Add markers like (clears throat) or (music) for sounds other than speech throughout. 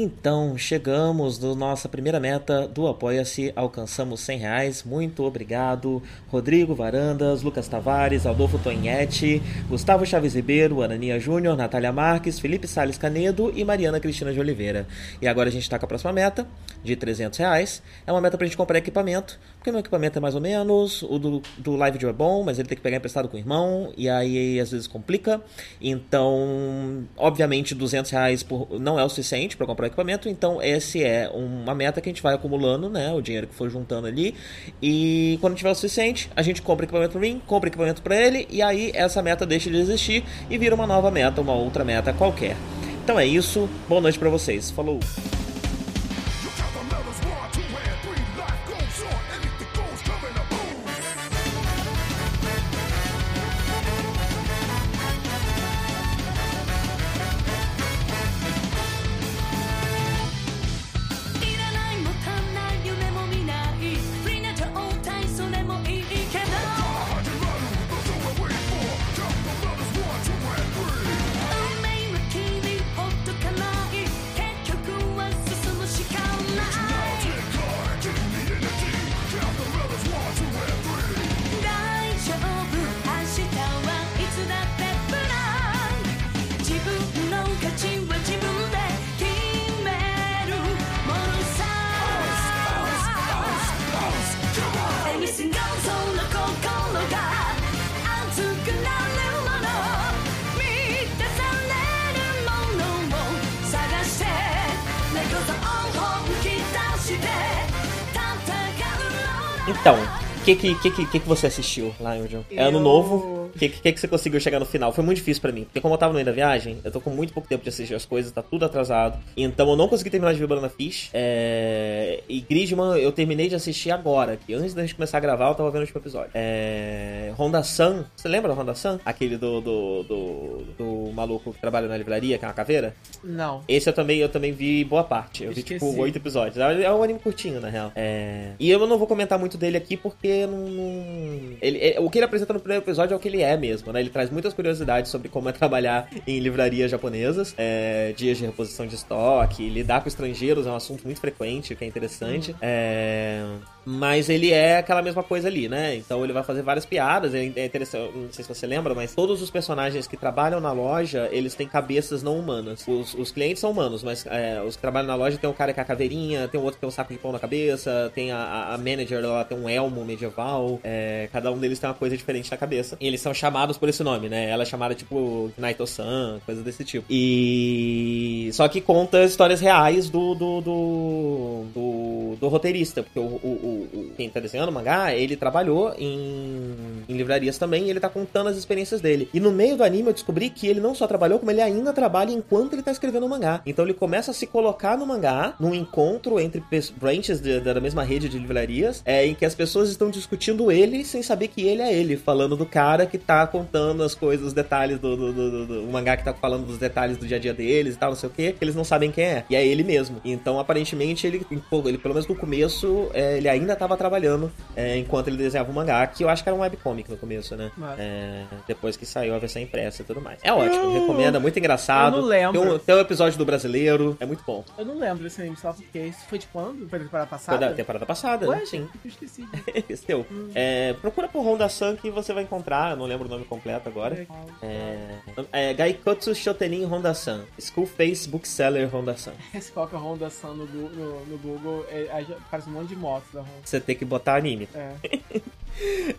Então, chegamos na nossa primeira meta do Apoia-se, alcançamos 100 reais, muito obrigado. Rodrigo Varandas, Lucas Tavares, Adolfo Tonhete, Gustavo Chaves Ribeiro, Anania Júnior, Natália Marques, Felipe Sales Canedo e Mariana Cristina de Oliveira. E agora a gente está com a próxima meta, de 300 reais. É uma meta para a gente comprar equipamento, porque meu equipamento é mais ou menos, o do, do Live é bom, mas ele tem que pegar emprestado com o irmão, e aí às vezes complica. Então, obviamente, 200 reais por, não é o suficiente para comprar equipamento, então esse é uma meta que a gente vai acumulando, né, o dinheiro que for juntando ali, e quando tiver o suficiente, a gente compra equipamento para mim, compra equipamento para ele, e aí essa meta deixa de existir e vira uma nova meta, uma outra meta qualquer. Então é isso, boa noite para vocês, falou! Que que, que, que, que você assistiu lá, John? É ano novo. O que, que, que você conseguiu chegar no final? Foi muito difícil para mim. Porque como eu tava no meio da viagem, eu tô com muito pouco tempo de assistir as coisas, tá tudo atrasado. Então eu não consegui terminar de ver Banana Fish. É... E Gridman eu terminei de assistir agora. Que antes da gente começar a gravar, eu tava vendo o último episódio. É... Honda Sun. Você lembra da Honda Sun? Aquele do, do, do, do, maluco que trabalha na livraria, que é uma caveira? Não. Esse eu também, eu também vi boa parte. Eu Esqueci. vi tipo oito episódios. É um anime curtinho, na real. É... E eu não vou comentar muito dele aqui porque não. não... Ele, é, o que ele apresenta no primeiro episódio é o que ele é mesmo, né? Ele traz muitas curiosidades sobre como é trabalhar em livrarias japonesas, é, dias de reposição de estoque, lidar com estrangeiros é um assunto muito frequente, que é interessante. Uhum. É, mas ele é aquela mesma coisa ali, né? Então ele vai fazer várias piadas, é interessante, não sei se você lembra, mas todos os personagens que trabalham na loja, eles têm cabeças não humanas. Os, os clientes são humanos, mas é, os que trabalham na loja tem um cara que é a caveirinha, tem um outro que tem um saco de pão na cabeça, tem a, a manager, ela tem um elmo medieval, é, cada um deles tem uma coisa diferente na cabeça. E eles são chamados por esse nome, né? Ela é chamada tipo Naito-san, coisa desse tipo. E... Só que conta histórias reais do, do, do, do, do roteirista, porque o, o o, quem tá desenhando o mangá, ele trabalhou em, em livrarias também e ele tá contando as experiências dele. E no meio do anime eu descobri que ele não só trabalhou, como ele ainda trabalha enquanto ele tá escrevendo o mangá. Então ele começa a se colocar no mangá, num encontro entre branches de, da mesma rede de livrarias, é, em que as pessoas estão discutindo ele sem saber que ele é ele, falando do cara que tá contando as coisas, os detalhes do, do, do, do, mangá que tá falando dos detalhes do dia a dia deles e tal, não sei o que, que eles não sabem quem é. E é ele mesmo. Então aparentemente ele, ele pelo menos no começo, é, ele ainda estava trabalhando é, enquanto ele desenhava o mangá, que eu acho que era um webcomic no começo, né? É, depois que saiu a versão impressa e tudo mais. É ótimo, eu... recomendo, é muito engraçado. Eu não lembro. Tem um, tem um episódio do brasileiro, é muito bom. Eu não lembro desse anime, só porque isso foi de quando? Foi da temporada passada? Foi da temporada passada, Ué, sim. Eu esqueci. (laughs) Esse teu. Hum. É, procura por Honda Sun que você vai encontrar, eu não lembro o nome completo agora. É, é Gaikotsu Shotenin Honda Sun. School Face Bookseller Honda Sun. (laughs) Esse coloca Honda Sun no, no, no Google, é, parece um monte de motos da Honda. Você tem que botar anime. É.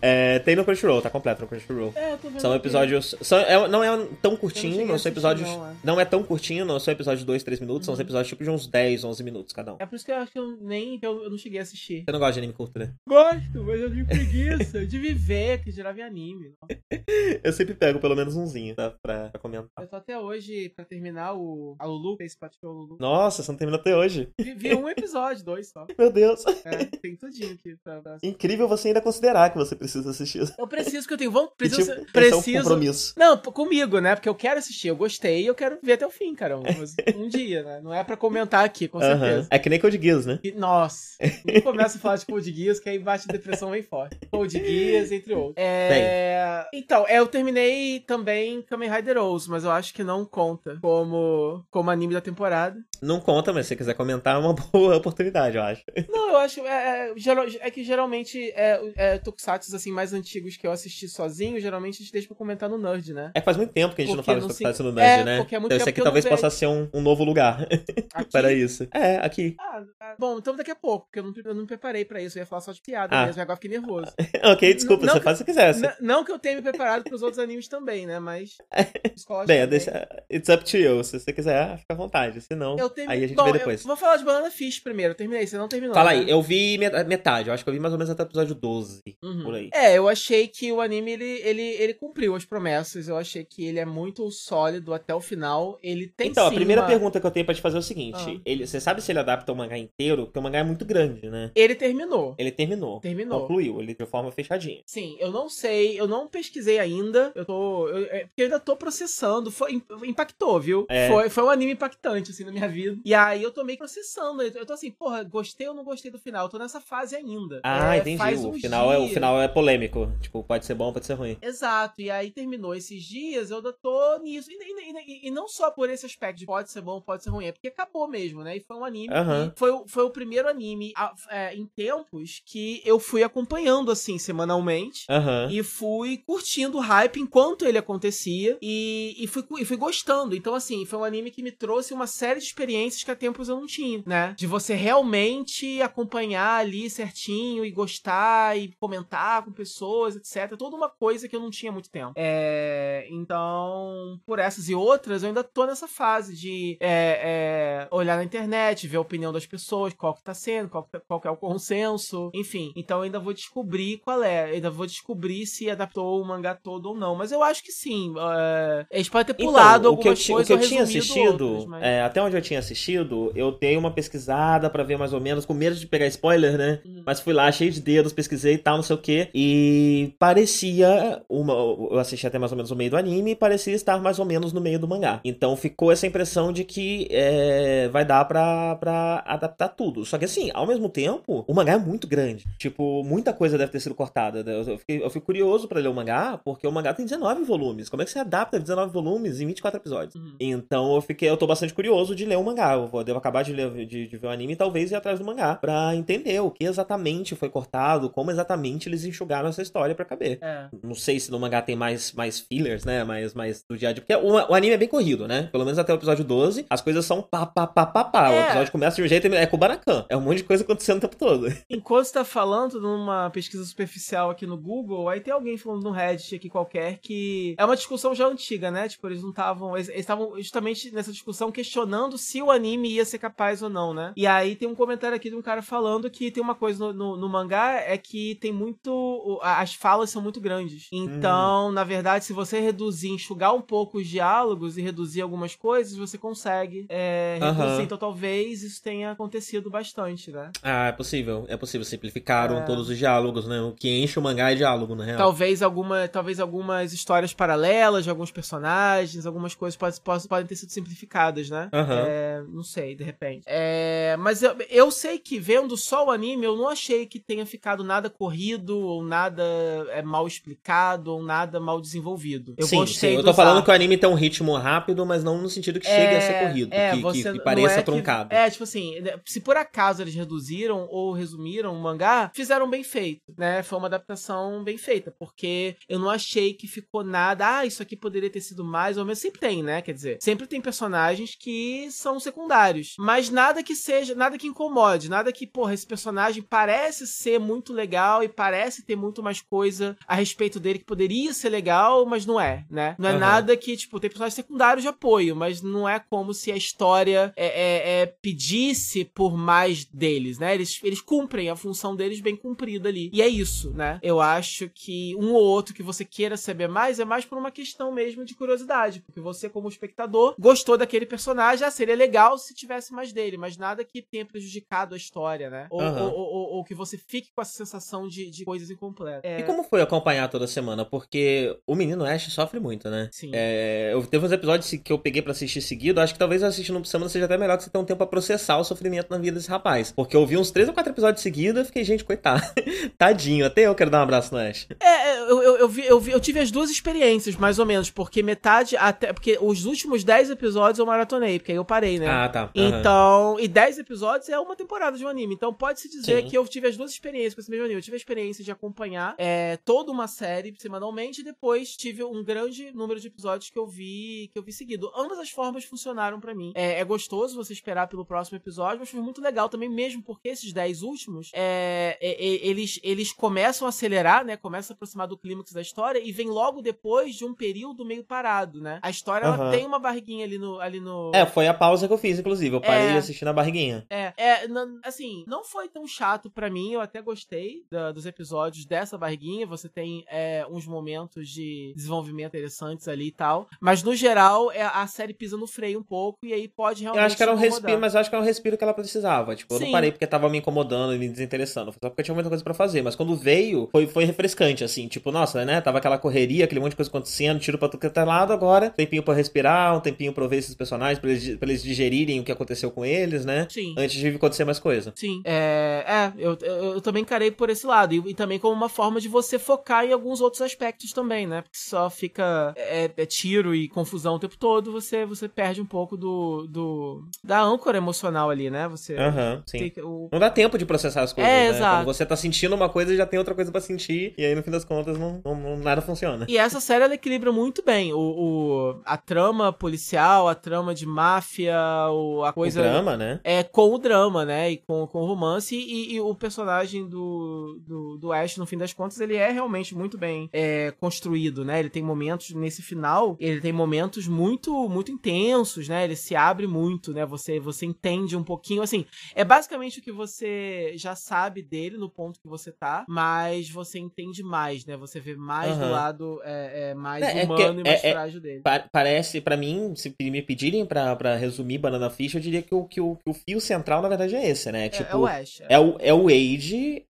(laughs) é, tem no Crunchyroll, tá completo no Crunchyroll. É, eu tô vendo são episódios. São, é, não é tão curtinho, não, são episódios. Não, é. não, é. tão curtinho, não são episódios de 2, 3 minutos, uhum. são episódios tipo de uns 10, 11 minutos cada um. É por isso que eu acho que eu nem. Eu, eu não cheguei a assistir. Você não gosta de anime curto, né? Gosto, mas eu tenho preguiça de viver, que gerava anime. (laughs) eu sempre pego pelo menos umzinho, tá? Pra, pra, comentar. Eu tô até hoje pra terminar o. A Lulu, Face Patrol Lulu. Nossa, você não terminou até hoje. Vi, vi um episódio, dois só. (laughs) Meu Deus. É, tem tudinho aqui pra, pra... Incrível você ainda considerar que você precisa assistir. Eu preciso que eu tenho. Vamos, preciso. tipo, preciso... É um compromisso. Não, comigo, né? Porque eu quero assistir, eu gostei e eu quero ver até o fim, cara. (laughs) Um, dia, né? Não é pra comentar aqui, com certeza. É que nem Code Geass, né? E, nossa. Não começa a falar de Code Geass, que aí bate depressão bem forte. Code Geass, entre outros. É... Então, eu terminei também Kamen Rider Rose, mas eu acho que não conta como, como anime da temporada. Não conta, mas se você quiser comentar, é uma (laughs) boa oportunidade, eu acho. Não, eu acho. É, é, é que geralmente é, é tokusatsu assim, mais antigos que eu assisti sozinho, geralmente a gente deixa pra comentar no Nerd, né? É faz muito tempo que a gente porque não fala de tokusatsu no Nerd, é, né? Porque é muito tempo aqui talvez possa ser um, um, novo lugar (laughs) para isso. É, aqui. Ah, ah, bom, então daqui a pouco, porque eu não, eu não me preparei pra isso. Eu ia falar só de piada ah. mesmo, agora fiquei nervoso. (laughs) ok, desculpa, não, você faz o que quiser. Não que eu tenha me preparado pros outros animes também, né? Mas. (laughs) Bem, deixa, it's up to you. Se você quiser, fica à vontade. Se não, aí a gente Bom, vê depois. vou falar de Banana Fish primeiro. Eu terminei, você não terminou. Fala né? aí, eu vi metade. Eu acho que eu vi mais ou menos até o episódio 12. Uhum. Por aí. É, eu achei que o anime ele, ele, ele cumpriu as promessas. Eu achei que ele é muito sólido até o final. Ele tem Então, a primeira uma... pergunta que eu tenho pra te fazer é o seguinte: ah. ele, você sabe se ele adapta o mangá inteiro? Porque o mangá é muito grande, né? Ele terminou. Ele terminou. Terminou. Concluiu, ele de forma fechadinha. Sim, eu não sei, eu não pesquisei ainda. Eu tô. Eu, é, porque eu ainda tô processando. Foi, impactou, viu? É. Foi, foi um anime impactante, assim, na minha vida. E aí eu tô meio processando. Eu tô assim, porra, gostei ou não gostei do final? Eu tô nessa fase ainda. Ah, é, entendi. o, final é, o final é polêmico. Tipo, pode ser bom, pode ser ruim. Exato. E aí terminou esses dias, eu ainda tô nisso. E, e, e, e, não só por esse aspecto de pode ser bom, pode ser ruim, é porque acabou mesmo, né? E foi um anime uhum. foi, foi o primeiro anime é, em tempos que eu fui acompanhando, assim, semanalmente. Uhum. E fui curtindo o hype enquanto ele acontecia. E, e, fui, e fui gostando. Então, assim, foi um anime que me trouxe uma série de experiências que há tempos eu não tinha, né? De você realmente acompanhar ali certinho e gostar e comentar com pessoas, etc. Toda uma coisa que eu não tinha muito tempo. É, então, por essas e outras, eu ainda tô nessa fase de é, é, olhar na internet, ver a opinião das pessoas, qual que tá sendo, qual, que, tá, qual que é o consenso, enfim. Então, eu ainda vou descobrir qual é. Eu ainda vou descobrir se adaptou o mangá todo ou não. Mas eu acho que sim. É, eles podem ter então, pulado então, algumas coisas. O que eu tinha assistido, outras, mas... é, até onde eu tinha assistido, eu dei uma pesquisada para ver mais ou menos, com medo de pegar spoiler, né? Uhum. Mas fui lá, cheio de dedos, pesquisei e tal, não sei o que. E parecia. Uma, eu assisti até mais ou menos o meio do anime e parecia estar mais ou menos no meio do mangá. Então ficou essa impressão de que é, vai dar pra, pra adaptar tudo. Só que assim, ao mesmo tempo, o mangá é muito grande. Tipo, muita coisa deve ter sido cortada. Eu, fiquei, eu fico curioso para ler o mangá, porque o mangá tem 19 volumes. Como é que você adapta 19 volumes em 24 episódios? Uhum. Então eu fiquei, eu tô bastante curioso de ler o mangá. Eu vou, devo acabar de, ler, de, de ver o anime e talvez ir atrás do mangá pra entender o que exatamente foi cortado, como exatamente eles enxugaram essa história para caber. É. Não sei se no mangá tem mais, mais fillers, né? Mais, mais do dia a dia. Porque o, o, anime é bem corrido, né? Pelo menos até o episódio 12, as coisas são pá, pá, pá, pá, pá. É. O episódio começa de um jeito e é Kubanacan. É um monte de coisa acontecendo o tempo todo. Enquanto você tá falando numa pesquisa superficial aqui no Google, aí tem alguém falando no Reddit aqui qualquer que é uma discussão já antiga, né? Tipo, eles não estavam. Eles estavam justamente nessa discussão questionando se o anime ia ser capaz ou não, né? E aí tem um comentário aqui de um cara falando que tem uma coisa no, no, no mangá é que tem muito. As falas são muito grandes. Então, hum. na verdade, se você reduzir, enxugar um pouco os diálogos e reduzir algumas coisas, você consegue é, reduzir. Uhum. Então, talvez isso tenha acontecido bastante, né? Ah, é possível. É possível. Simplificaram é... todos os diálogos, né? O que enche o mangá é diálogo, na real. Talvez, alguma, talvez algumas histórias paralelas de alguns personagens, algumas coisas podem, podem ter sido simplificadas, né? Uhum. É, não sei, de repente. É, mas eu, eu sei que vendo só o anime, eu não achei que tenha ficado nada corrido, ou nada é, mal explicado, ou nada mal desenvolvido. Eu sim, sim. Eu tô falando que o anime tem um ritmo rápido, mas não no sentido que chegue a ser é, corrido, é, que, que, que, pareça é truncado. Que, é, tipo assim, né, se por acaso eles reduziram ou resumiram o mangá, fizeram bem feito, né? Foi uma adaptação bem feita, porque eu não achei que ficou nada, ah, isso aqui poderia ter sido mais ou menos. Sempre tem, né? Quer dizer, sempre tem personagens que são secundários, mas nada que seja, nada que incomode, nada que, porra, esse personagem parece ser muito legal e parece ter muito mais coisa a respeito dele que poderia ser legal, mas não é, né? Não é uhum. nada que, tipo, tem personagens secundários de apoio, mas não é como se a história é, é, é pedisse por mais deles, né? Eles, eles cumprem a função deles bem cumprida ali. E é isso, né? Eu acho que um ou outro que você queira saber mais é mais por uma questão mesmo de curiosidade, porque você, como espectador, gostou daquele personagem, ah, seria legal se tivesse mais dele, mas nada que tenha prejudicado a história, né? Ou, uhum. ou, ou, ou que você fique com essa sensação de, de coisas incompletas. É... E como foi acompanhar toda semana? Porque o menino Ash sofre muito, né? Sim. É, eu teve uns episódios que eu peguei para assistir seguido, acho que talvez assistindo por semana seja até melhor que você tenha um tempo pra processar o sofrimento na vida desse rapaz. Porque eu vi uns três ou quatro episódios seguidos e fiquei, gente, coitado. (laughs) Tadinho, até eu quero dar um abraço no Ash. É, eu, eu, eu, vi, eu, vi, eu tive as duas experiências, mais ou menos, porque metade, até. Porque os últimos 10 episódios eu maratonei, porque aí eu parei, né? Ah, tá. Uhum. Então, e 10 episódios é uma temporada de um anime. Então pode-se dizer Sim. que eu tive as duas experiências com esse mesmo anime. Eu tive a experiência de acompanhar é, toda uma série semanalmente e depois tive um grande número de episódios que eu vi que eu vi seguido. Ambas as formas funcionaram para mim. É, é, gostoso você esperar pelo próximo episódio, mas foi muito legal também, mesmo porque esses 10 últimos, é, é, é, eles, eles começam a acelerar, né? Começam a aproximar do clímax da história e vem logo depois de um período meio parado, né? A história, uhum. ela tem uma barriguinha ali no, ali no... É, foi a pausa que eu fiz, inclusive. Eu parei é. assistindo a barriguinha. É, é assim, não foi tão chato para mim, eu até gostei da, dos episódios dessa barriguinha. Você tem é, uns momentos de desenvolvimento interessantes ali e tal. Mas no geral, é, a série pisa no freio um pouco e aí pode realmente. Eu acho que era um respiro, mas eu acho que era um respiro que ela precisava. Tipo, Sim. eu não parei porque tava me incomodando e me desinteressando. Só porque tinha muita coisa para fazer. Mas quando veio, foi, foi refrescante, assim. Tipo, nossa, né? Tava aquela correria, aquele monte de coisa acontecendo, tiro pra tudo que é lado agora. Tempinho pra respirar, um tempinho pra ver esses personagens, pra eles, pra eles digerirem o que aconteceu com eles, né? Sim. Antes de acontecer mais coisa. Sim. É, é eu, eu, eu também encarei por esse lado. E, e, também como uma forma de você focar em alguns outros aspectos também, né? Porque só fica é, é tiro e confusão o tempo todo, você, você perde um pouco do, do da âncora emocional ali, né? Você uhum, sim. O... Não dá tempo de processar as coisas, é, né? Exato. Quando você tá sentindo uma coisa, já tem outra coisa para sentir, e aí no fim das contas não, não, não, nada funciona. E essa série ela equilibra muito bem o, o, a trama policial, a trama de máfia, o, a coisa. O drama, né? É com o drama, né? E com, com o romance, e, e o personagem do, do, do Ash, no fim das contas, ele é realmente muito bem é, construído, né? Ele tem momentos nesse final, ele tem momentos muito muito intensos, né? Ele se abre muito, né? Você você entende um pouquinho, assim, é basicamente o que você já sabe dele no ponto que você tá, mas você entende mais, né? Você vê mais uhum. do lado é, é mais é, é humano e mais é, é, frágil dele. parece, para mim, se me pedirem para resumir Banana Fish, eu diria que o, que, o, que o fio central, na verdade, é esse, né? Tipo, é, o Ash. É, o, é o Age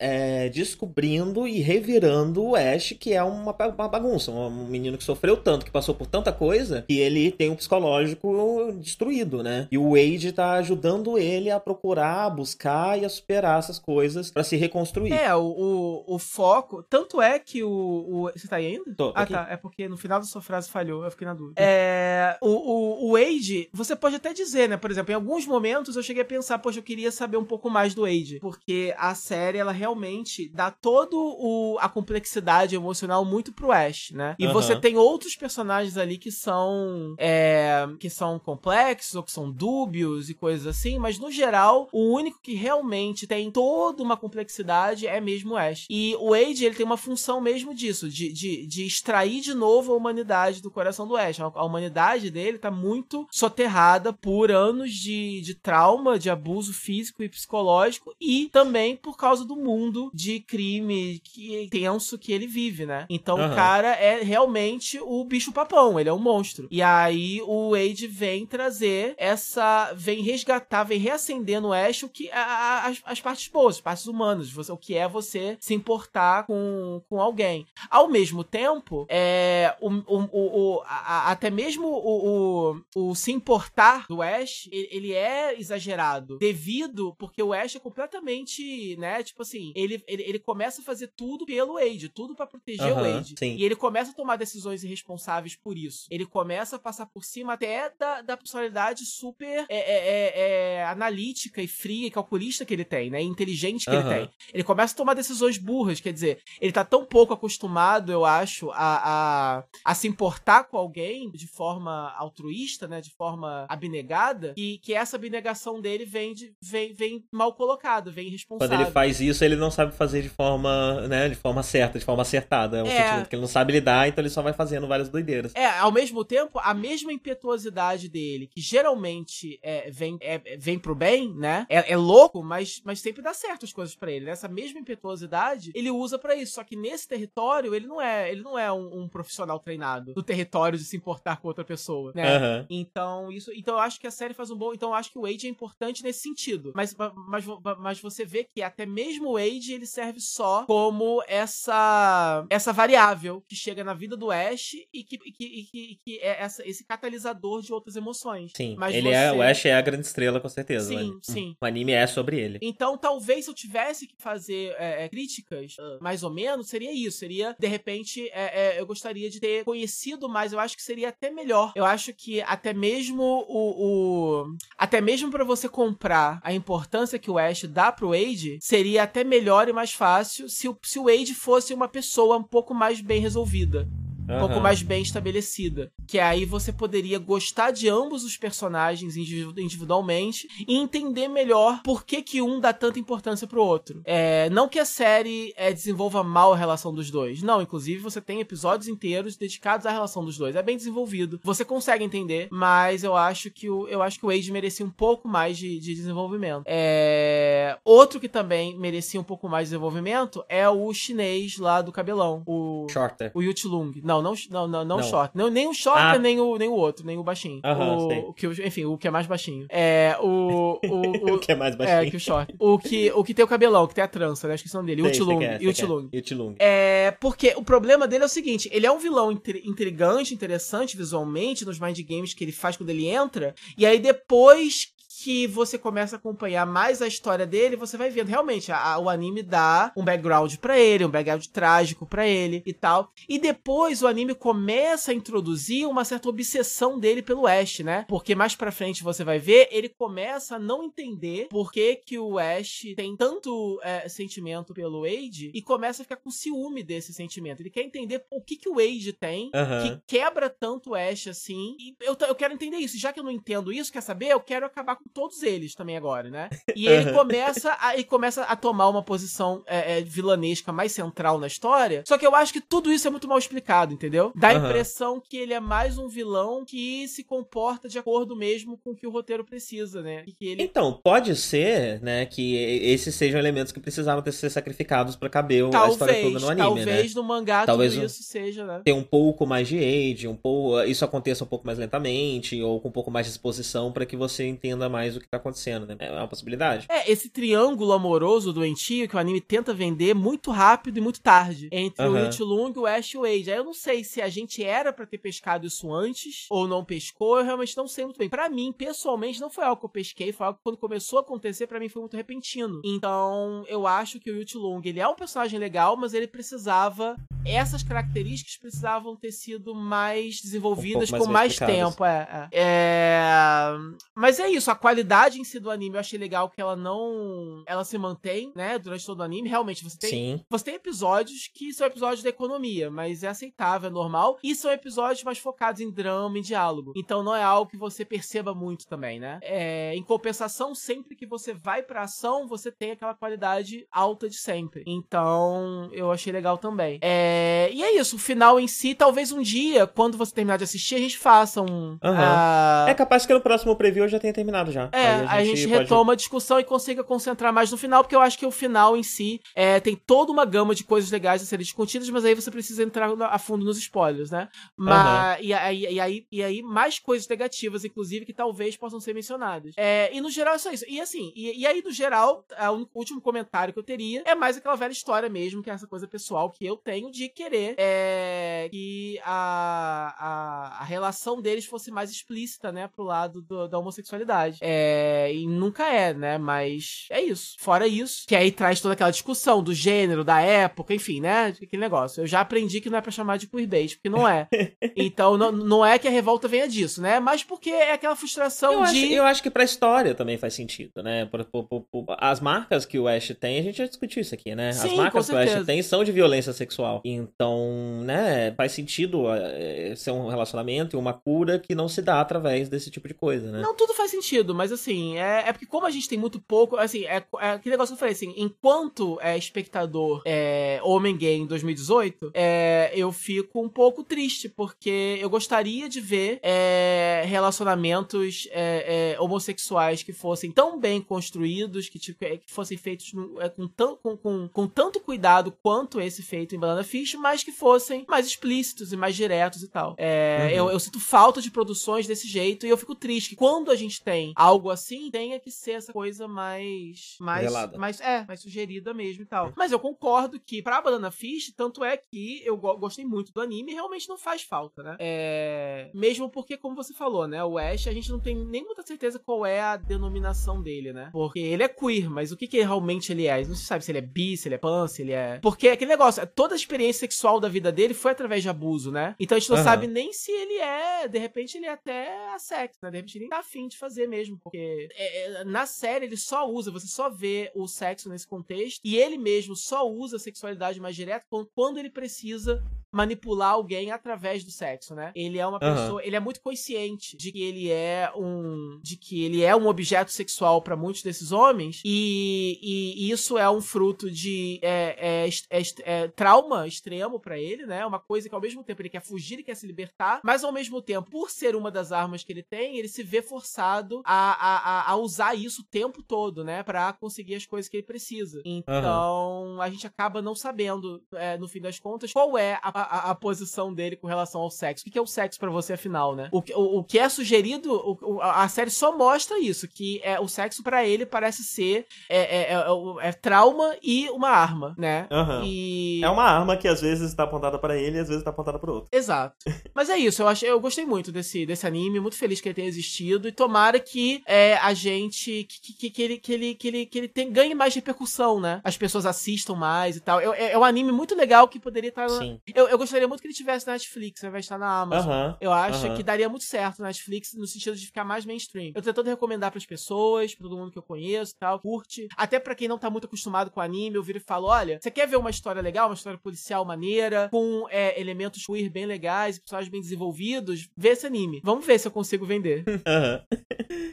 descobrindo e revirando o Ash, que é uma, uma bagunça. Um menino que sofreu tanto, que passou por tanta coisa, que ele tem um psicológico destruído, né? E o Wade tá ajudando ele a procurar, a buscar e a superar essas coisas para se reconstruir. É, o, o, o, foco. Tanto é que o. o você tá aí ainda? Tô, tô ah, aqui. tá. É porque no final da sua frase falhou, eu fiquei na dúvida. É. O, o, o Wade, você pode até dizer, né? Por exemplo, em alguns momentos eu cheguei a pensar, poxa, eu queria saber um pouco mais do Wade. Porque a série, ela realmente dá todo o, a complexidade emocional muito pro Ash, né? E uhum. você tem outros personagens ali que são. É, que são complexos ou que são dúbios e coisas assim, mas no geral, o único que realmente tem toda uma complexidade é mesmo o Ash. E o Wade, ele tem uma função mesmo disso, de, de, de extrair de novo a humanidade do coração do Ash. A humanidade dele tá muito soterrada por anos de, de trauma, de abuso físico e psicológico e também por causa do mundo de crime que tenso que ele vive, né? Então uhum. o cara é realmente o bicho papão, ele é um monstro. E aí o Wade vem trazer essa. vem resgatar, vem reacender no Ash o que, a, a, as, as partes boas, as partes humanas, você, o que é você se importar com, com alguém. Ao mesmo tempo, é, o, o, o, a, até mesmo o, o, se importar do Ash, ele, ele, é exagerado. Devido, porque o Ash é completamente, né? Tipo assim, ele, ele, ele começa a fazer tudo pelo Wade, tudo para proteger uhum, o Wade. Sim. E ele começa a tomar decisões irresponsáveis por isso. Ele começa a passar por cima até da, da personalidade super é, é, é, é analítica e fria e calculista que ele tem, né? Inteligente que uhum. ele tem. Ele começa a tomar decisões burras, quer dizer, ele tá tão pouco acostumado, eu acho, a, a, a se importar com alguém de forma altruísta, né? De forma abnegada, que, que essa abnegação dele vem, de, vem, vem mal colocado, vem irresponsável. Quando ele faz isso, ele não sabe fazer de forma, né? De forma certa, de forma acertada. É um é... sentimento que ele não sabe lidar, então ele só vai fazendo várias doideiras. É, ao mesmo tempo, a mesma impetuosidade dele, que geralmente é, vem, é, vem pro bem, né? É, é, louco, mas, mas sempre dá certo as coisas para ele. Essa mesma impetuosidade ele usa para isso. Só que nesse território, ele não é, ele não é um, um, profissional treinado no território de se importar com outra pessoa, né? Uhum. Então, isso. Então eu acho que a série faz um bom. Então eu acho que o Wade é importante nesse sentido. Mas, mas, mas você vê que até mesmo o Wade ele serve só como essa essa variável que chega na vida do Ash e que, que, que, que é essa, esse catalisador de outras emoções. Sim, Mas ele você... é, o Ash é a grande estrela, com certeza. Sim, sim. O anime é sobre ele. Então, talvez se eu tivesse que fazer é, é, críticas, uh, mais ou menos, seria isso. Seria, de repente, é, é, eu gostaria de ter conhecido mais. Eu acho que seria até melhor. Eu acho que até mesmo o. o até mesmo para você comprar a importância que o Ash dá pro Wade, seria até melhor e mais fácil se o, se o Wade fosse uma pessoa um pouco mais bem resolvida um uhum. pouco mais bem estabelecida. Que aí você poderia gostar de ambos os personagens individualmente e entender melhor por que, que um dá tanta importância pro outro. É, não que a série é, desenvolva mal a relação dos dois. Não, inclusive você tem episódios inteiros dedicados à relação dos dois. É bem desenvolvido. Você consegue entender, mas eu acho que o, eu acho que o Age merecia um pouco mais de, de desenvolvimento. É, outro que também merecia um pouco mais de desenvolvimento é o chinês lá do cabelão. O, Shorter. O Yuchilung. Não, não, não, não, não, não. short. Não, nem o short, ah. nem, o, nem o outro, nem o baixinho. o, o, que, enfim, o que é mais baixinho. É, o... O, (laughs) o, o que é mais baixinho. É, que o short. O que, o que tem o cabelão, que tem a trança, né? Acho que são dele. o Tilung. o Tilung. É, porque o problema dele é o seguinte, ele é um vilão intrigante, interessante visualmente nos mind games que ele faz quando ele entra, e aí depois que você começa a acompanhar mais a história dele, você vai vendo realmente a, a, o anime dá um background para ele, um background trágico para ele e tal. E depois o anime começa a introduzir uma certa obsessão dele pelo Ash, né? Porque mais para frente você vai ver, ele começa a não entender por que, que o Ash tem tanto é, sentimento pelo Wade e começa a ficar com ciúme desse sentimento. Ele quer entender o que, que o Wade tem uhum. que quebra tanto o Ash assim. E eu, eu quero entender isso. Já que eu não entendo isso, quer saber? Eu quero acabar com todos eles também agora, né? E ele começa a, ele começa a tomar uma posição é, é, vilanesca mais central na história. Só que eu acho que tudo isso é muito mal explicado, entendeu? Dá a uhum. impressão que ele é mais um vilão que se comporta de acordo mesmo com o que o roteiro precisa, né? Ele... Então, pode ser, né, que esses sejam elementos que precisavam ter sido sacrificados para caber talvez, a história toda no anime, talvez né? Talvez no mangá talvez tudo isso seja, né? Ter um pouco mais de age, um pouco, isso aconteça um pouco mais lentamente ou com um pouco mais de exposição para que você entenda mais mais o que tá acontecendo, né? É uma possibilidade. É, esse triângulo amoroso doentio que o anime tenta vender muito rápido e muito tarde. Entre uhum. o Ichilung, o Ash e o Wade. Aí eu não sei se a gente era para ter pescado isso antes ou não pescou, eu realmente não sei muito bem. Para mim, pessoalmente, não foi algo que eu pesquei, foi algo que quando começou a acontecer, para mim foi muito repentino. Então, eu acho que o Ichilung, ele é um personagem legal, mas ele precisava essas características precisavam ter sido mais desenvolvidas um mais com mais tempo. É, é. é, Mas é isso, a qualidade em si do anime eu achei legal que ela não. Ela se mantém, né, durante todo o anime. Realmente, você tem. Sim. Você tem episódios que são episódios da economia, mas é aceitável, é normal. E são episódios mais focados em drama e diálogo. Então não é algo que você perceba muito também, né? É, em compensação, sempre que você vai pra ação, você tem aquela qualidade alta de sempre. Então, eu achei legal também. É. É, e é isso, o final em si, talvez um dia, quando você terminar de assistir, a gente faça um. Uhum. Uh... É capaz que no próximo preview eu já tenha terminado já. É, a gente, a gente pode... retoma a discussão e consiga concentrar mais no final, porque eu acho que o final em si é, tem toda uma gama de coisas legais a serem discutidas, mas aí você precisa entrar a fundo nos spoilers, né? Mas, uhum. e, aí, e, aí, e aí, mais coisas negativas, inclusive, que talvez possam ser mencionadas. É, e no geral é só isso. E assim, e, e aí, no geral, o último comentário que eu teria é mais aquela velha história mesmo, que é essa coisa pessoal que eu tenho de de querer é, que a, a, a, relação deles fosse mais explícita, né, pro lado do, da homossexualidade. É, e nunca é, né, mas é isso. Fora isso, que aí traz toda aquela discussão do gênero, da época, enfim, né, aquele negócio. Eu já aprendi que não é pra chamar de queerbait, porque não é. (laughs) então, não, não é que a revolta venha disso, né, mas porque é aquela frustração eu de... Acho, eu acho que pra história também faz sentido, né, por, por, por, as marcas que o Ash tem, a gente já discutiu isso aqui, né, Sim, as marcas que o Ash tem são de violência sexual. Então, né, faz sentido é, ser um relacionamento e uma cura que não se dá através desse tipo de coisa, né? Não, tudo faz sentido, mas assim, é, é porque como a gente tem muito pouco, assim, é, é aquele negócio que eu falei, assim, enquanto é espectador é, homem gay em 2018, é, eu fico um pouco triste, porque eu gostaria de ver é, relacionamentos é, é, homossexuais que fossem tão bem construídos, que, tipo, é, que fossem feitos é, com, tão, com, com, com tanto cuidado quanto esse feito em Banana Fish, mas que fossem mais explícitos e mais diretos e tal. Uhum. eu, eu, sinto falta de produções desse jeito e eu fico triste que quando a gente tem algo assim, tenha que ser essa coisa mais. mais, mais é, mais sugerida mesmo e tal. Mas eu concordo que pra Banana Fish, tanto é que eu gostei muito do anime e realmente não faz falta, né? É. Mesmo porque, como você falou, né? O Ash, a gente não tem nem muita certeza qual é a denominação dele, né? Porque ele é queer, mas o que, que realmente ele é? Não se sabe se ele é bi, se ele é pan, se ele é. Porque aquele negócio, toda a experiência sexual da vida dele foi através de abuso, né? Então a gente não uhum. sabe nem se ele é. De repente ele é até assexo, né? De repente ele tá afim de fazer mesmo. Porque é, é, na série ele só usa, você só vê o sexo nesse contexto. E ele mesmo só usa a sexualidade mais direta quando ele precisa manipular alguém através do sexo, né? Ele é uma uhum. pessoa, ele é muito consciente de que ele é um, de que ele é um objeto sexual para muitos desses homens e, e, isso é um fruto de é, é, é, é trauma extremo para ele, né? Uma coisa que ao mesmo tempo ele quer fugir e quer se libertar, mas ao mesmo tempo, por ser uma das armas que ele tem, ele se vê forçado a, a, a usar isso o tempo todo, né? Para conseguir as coisas que ele precisa. Então uhum. a gente acaba não sabendo, é, no fim das contas, qual é a a, a, posição dele com relação ao sexo. O que é o sexo para você, afinal, né? O, o, o que é sugerido, o, a série só mostra isso, que é o sexo para ele parece ser é, é, é, é, trauma e uma arma, né? Uhum. E... É uma arma que às vezes tá apontada para ele e às vezes tá apontada pro outro. Exato. (laughs) Mas é isso, eu, acho, eu gostei muito desse, desse anime, muito feliz que ele tenha existido e tomara que é, a gente, que, que, que, ele, que ele, que ele, que ele tem, ganhe mais repercussão, né? As pessoas assistam mais e tal. É, é um anime muito legal que poderia estar... Sim. Eu, eu gostaria muito que ele tivesse na Netflix, ao invés de estar na Amazon. Uh -huh, eu acho uh -huh. que daria muito certo na Netflix, no sentido de ficar mais mainstream. Eu tô tentando recomendar pras pessoas, pra todo mundo que eu conheço e tal, curte. Até pra quem não tá muito acostumado com anime, eu viro e falo: olha, você quer ver uma história legal, uma história policial maneira, com é, elementos queer bem legais, personagens bem desenvolvidos? Vê esse anime. Vamos ver se eu consigo vender. (laughs)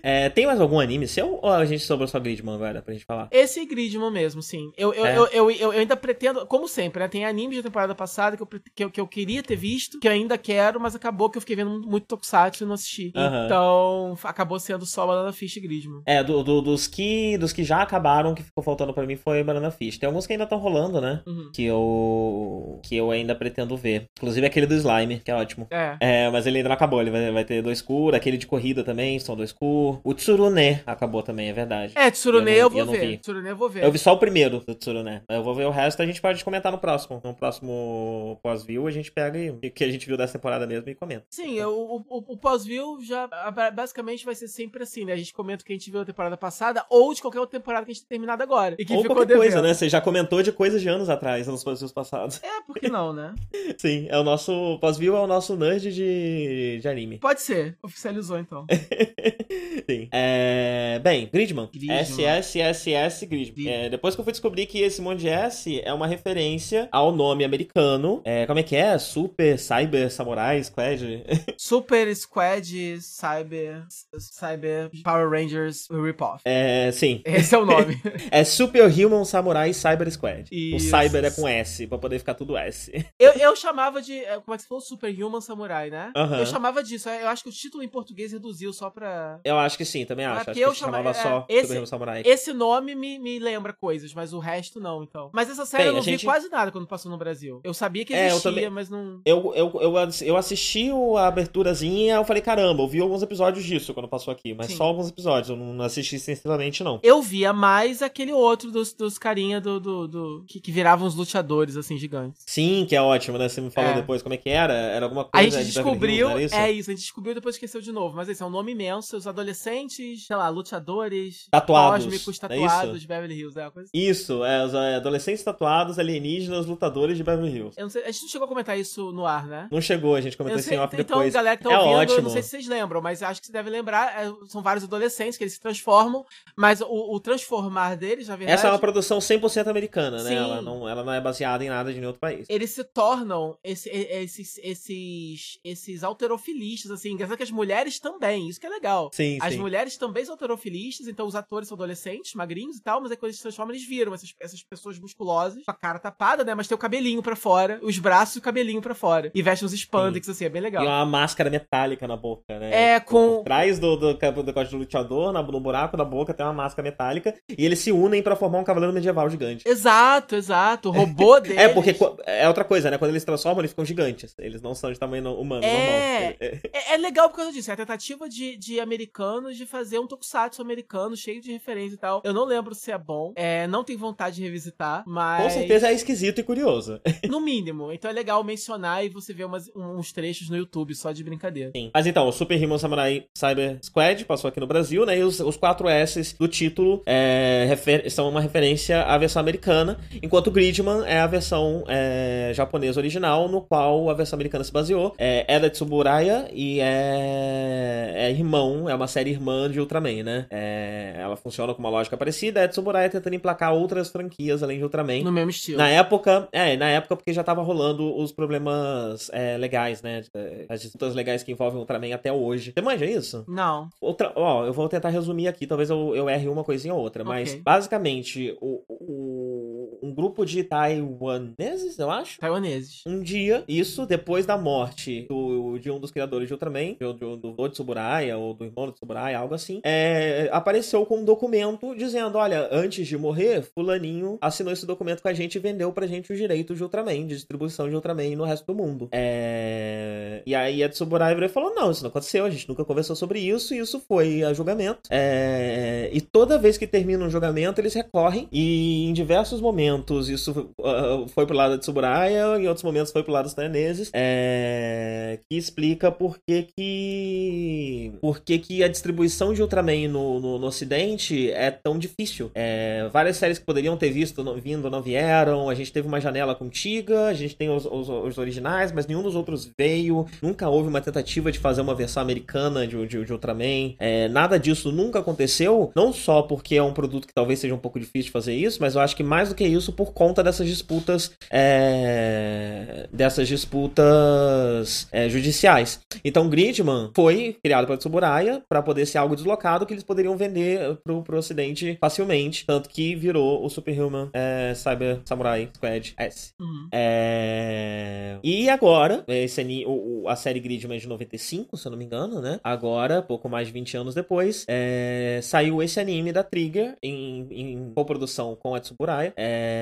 É, tem mais algum anime seu ou a gente sobrou só Gridman agora pra gente falar? Esse Gridman mesmo, sim. Eu, eu, é. eu, eu, eu, eu, ainda pretendo, como sempre, né? Tem animes da temporada passada que eu, que eu, que eu queria ter visto, que eu ainda quero, mas acabou que eu fiquei vendo muito Tokusatsu e não assisti. Uhum. Então, acabou sendo só Banana Fish e Gridman. É, do, do, dos, que, dos que já acabaram, que ficou faltando pra mim foi Banana Fish. Tem alguns que ainda estão rolando, né? Uhum. Que eu que eu ainda pretendo ver. Inclusive aquele do Slime, que é ótimo. É. é mas ele ainda não acabou. Ele vai, vai ter dois Kur, aquele de corrida também, são dois Kur. O Tsurune acabou também, é verdade. É, Tsurune eu, eu, vou eu ver. Tsurune eu vou ver. Eu vi só o primeiro do Tsurune. Eu vou ver o resto, a gente pode comentar no próximo. No próximo pós-view a gente pega e o que a gente viu dessa temporada mesmo e comenta. Sim, o, o, o pós-view já basicamente vai ser sempre assim, né? A gente comenta o que a gente viu na temporada passada ou de qualquer outra temporada que a gente tem terminado agora. E que ou qualquer devendo. coisa, né? Você já comentou de coisas de anos atrás nos pós-views passados. É, por que não, né? (laughs) Sim, é o nosso pós-view é o nosso nerd de, de anime. Pode ser, oficializou então. (laughs) Sim. É... Bem, Gridman. Gridman. SSSS Gridman. É, depois que eu fui descobrir que esse monte de S é uma referência ao nome americano. É, como é que é? Super Cyber Samurai Squad? (laughs) Super Squad Cyber Cyber Power Rangers Ripoff. É, sim. Esse é o nome. (laughs) é Super Human Samurai Cyber Squad. Isso. O Cyber é com S, pra poder ficar tudo S. (laughs) Eu, eu chamava de. É, como é que se falou? Super Human Samurai, né? Uh -huh. Eu chamava disso. Eu acho que o título em português reduziu só pra. Eu acho que sim, também acho. acho que eu chamava, chamava só é, esse, Super Human Samurai. Esse nome me, me lembra coisas, mas o resto não, então. Mas essa série Bem, eu não gente... vi quase nada quando passou no Brasil. Eu sabia que existia, é, eu também... mas não. Eu, eu, eu, eu assisti a aberturazinha eu falei, caramba, eu vi alguns episódios disso quando passou aqui, mas Sim. só alguns episódios, eu não assisti extensivamente, não. Eu via mais aquele outro dos, dos carinha do, do, do que, que, viravam os luteadores, assim, gigantes. Sim, que é ótimo, né? Você me falou é. depois como é que era, era alguma coisa... A gente descobriu, Hills, isso? é isso, a gente descobriu e depois esqueceu de novo, mas esse é um nome imenso, os adolescentes, sei lá, luteadores... Tatuados. Cósmicos, é tatuados é de Beverly Hills, é uma coisa assim. Isso, é, os é, adolescentes tatuados, alienígenas, lutadores de Beverly Hills. Sei, a gente não chegou a comentar isso no ar, né? Não chegou, a gente comentou isso em off então, depois. galera que tá é ouvindo, ótimo. não sei se vocês lembram, mas acho que você deve lembrar, é, são vários adolescentes que eles se transformam, mas o, o transformar deles, na verdade... Essa é uma produção 100% americana, né? Ela não, ela não é baseada em nada de nenhum outro país. Eles se tornam esse, esses, esses, esses alterofilistas, assim, engraçado que as mulheres também, isso que é legal. Sim, As sim. mulheres também são alterofilistas, então os atores são adolescentes, magrinhos e tal, mas aí quando eles se transformam, eles viram essas, essas pessoas musculosas, com a cara tapada, né? Mas tem o cabelinho pra fora, os braços e o cabelinho pra fora. E veste uns spandex, Sim. assim, é bem legal. E uma máscara metálica na boca, né? É, com... Por trás do, do, do, do, do luteador, no buraco da boca, tem uma máscara metálica. E eles se unem para formar um cavaleiro medieval gigante. Exato, exato. O (laughs) robô dele. é, porque é outra coisa, né? Quando eles se transformam, eles ficam gigantes. Eles não são de tamanho humano, é... normal. É, é legal por causa disso. É a tentativa de, de americanos de fazer um tokusatsu americano cheio de referência e tal. Eu não lembro se é bom. É, não tenho vontade de revisitar, mas. Com certeza é esquisito e curioso. No mínimo. Então é legal mencionar e você ver umas, uns trechos no YouTube só de brincadeira. Sim. Mas então, o Super Human Samurai Cyber Squad passou aqui no Brasil, né? E os, os quatro S do título é, são uma referência à versão americana, enquanto Gridman é a versão é, japonesa original, no qual a versão americana se baseou. É, é da Tsuburaya e é, é irmão, é uma série irmã de Ultraman, né? É, ela funciona com uma lógica parecida, é Tsuburaya tentando emplacar outras franquias além de Ultraman. No mesmo estilo. Na época, é, na época porque já tava rolando os problemas é, legais, né? As disputas legais que envolvem Ultraman até hoje. Você manja isso? Não. Outra, ó, eu vou tentar resumir aqui, talvez eu, eu erre uma coisinha ou outra, okay. mas basicamente o, o, um grupo de taiwaneses, eu acho? Taiwaneses. Um dia, isso, depois da morte do, de um dos criadores de Ultraman, do, do, do Tsuburaya, ou do irmão do Tsuburaya, algo assim, é, apareceu com um documento dizendo, olha, antes de morrer, fulaninho assinou esse documento com a gente e vendeu pra gente os direitos de Ultraman, de distribuição de Ultraman no resto do mundo. É... E aí a Tsuburaya falou, não, isso não aconteceu, a gente nunca conversou sobre isso, e isso foi a julgamento. É... E toda vez que termina um julgamento, eles recorrem, e em diversos momentos isso uh, foi pro lado da Tsuburaya, em outros momentos foi pro lado dos taiwaneses, é... que explica por que que... por que que a distribuição de Ultraman no, no, no ocidente é tão difícil. É... Várias séries que poderiam ter visto não, vindo não vieram, a gente teve uma janela contiga, a gente tem os, os, os originais, mas nenhum dos outros veio, nunca houve uma tentativa de fazer uma versão americana de, de, de Ultraman, é, nada disso nunca aconteceu, não só porque é um produto que talvez seja um pouco difícil de fazer isso, mas eu acho que mais do que isso por conta dessas disputas é, dessas disputas é, judiciais. Então Gridman foi criado pela Tsuburaya para poder ser algo deslocado que eles poderiam vender pro, pro ocidente facilmente, tanto que virou o Superhuman é, Cyber Samurai Squad S. Uhum. É... E agora, esse, o, a série Gridman é de 95, se eu não me engano, né? Agora, pouco mais de 20 anos depois, é... saiu esse anime da Trigger em, em coprodução com a Tsuburaya, é...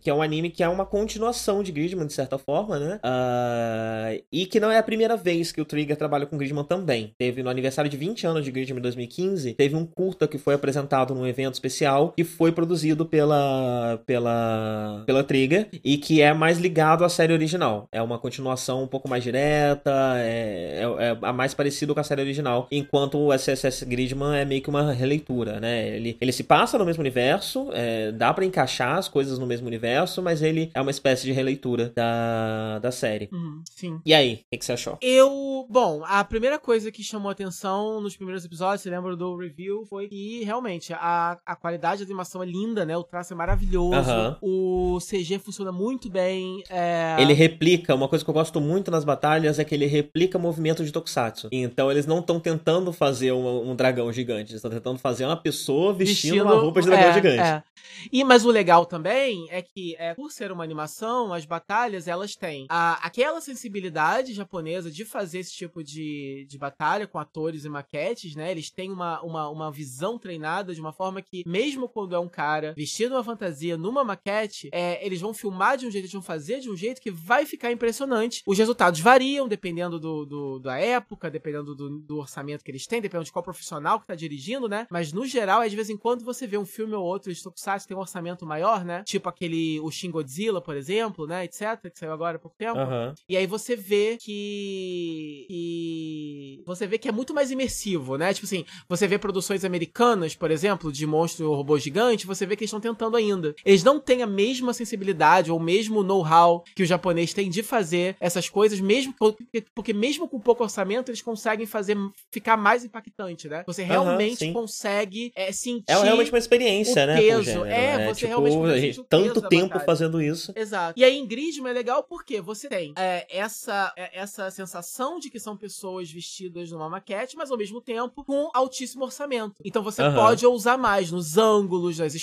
que é um anime que é uma continuação de Gridman, de certa forma, né? Uh... E que não é a primeira vez que o Trigger trabalha com Gridman também. Teve no aniversário de 20 anos de Gridman em 2015, teve um curta que foi apresentado num evento especial que foi produzido pela, pela, pela Trigger e que é mais ligado à série original. É uma continuação um pouco mais direta, é, é, é mais parecido com a série original, enquanto o SSS Gridman é meio que uma releitura, né? Ele, ele se passa no mesmo universo, é, dá para encaixar as coisas no mesmo universo, mas ele é uma espécie de releitura da, da série. Uhum, sim. E aí, o que, que, você achou? Eu. Bom, a primeira coisa que chamou atenção nos primeiros episódios, você lembra do review, foi que realmente a, a qualidade da animação é linda, né? O traço é maravilhoso. Uhum. O CG funciona muito bem. É... Ele replica, uma coisa que eu gosto muito nas batalhas é que ele replica movimento de Tokusatsu. Então eles não estão tentando fazer um, um, dragão gigante, eles estão tentando fazer uma pessoa vestindo, vestindo uma roupa de dragão é, gigante. É. E, mas o legal também é que, é, por ser uma animação, as batalhas elas têm a, aquela sensibilidade japonesa de fazer esse tipo de, de batalha com atores e maquetes, né? Eles têm uma, uma, uma visão treinada de uma forma que, mesmo quando é um cara vestido uma fantasia numa maquete, é, eles vão filmar de um jeito, eles vão fazer de um jeito que vai ficar impressionante. Os resultados variam dependendo do, do da época, dependendo do, do, orçamento que eles têm, dependendo de qual profissional que tá dirigindo, né? Mas no geral, é de vez em quando você vê um filme ou outro de Tokusatsu tem um orçamento maior, né? Tipo aquele, o Shin Godzilla, por exemplo, né? Etc, que saiu agora há pouco tempo. Uhum. E aí você vê que... que... Você vê que é muito mais imersivo, né? Tipo assim, você vê produções americanas, por exemplo, de monstro ou robô gigante, você vê que eles estão tentando ainda. Eles não têm a mesma sensibilidade ou o mesmo know-how que o japonês tem de fazer essas coisas, mesmo porque, porque mesmo com pouco orçamento, eles conseguem fazer ficar mais impactante, né? Você realmente uhum, consegue é, sentir. É realmente uma experiência, o né? peso. É, né? você tipo, realmente a gente, tanto tempo batalha. fazendo isso. Exato. E aí em Grisma é legal porque você tem é, essa, é, essa sensação de que são pessoas vestidas numa maquete, mas ao mesmo tempo com altíssimo orçamento. Então você Aham. pode ousar mais nos ângulos, nas,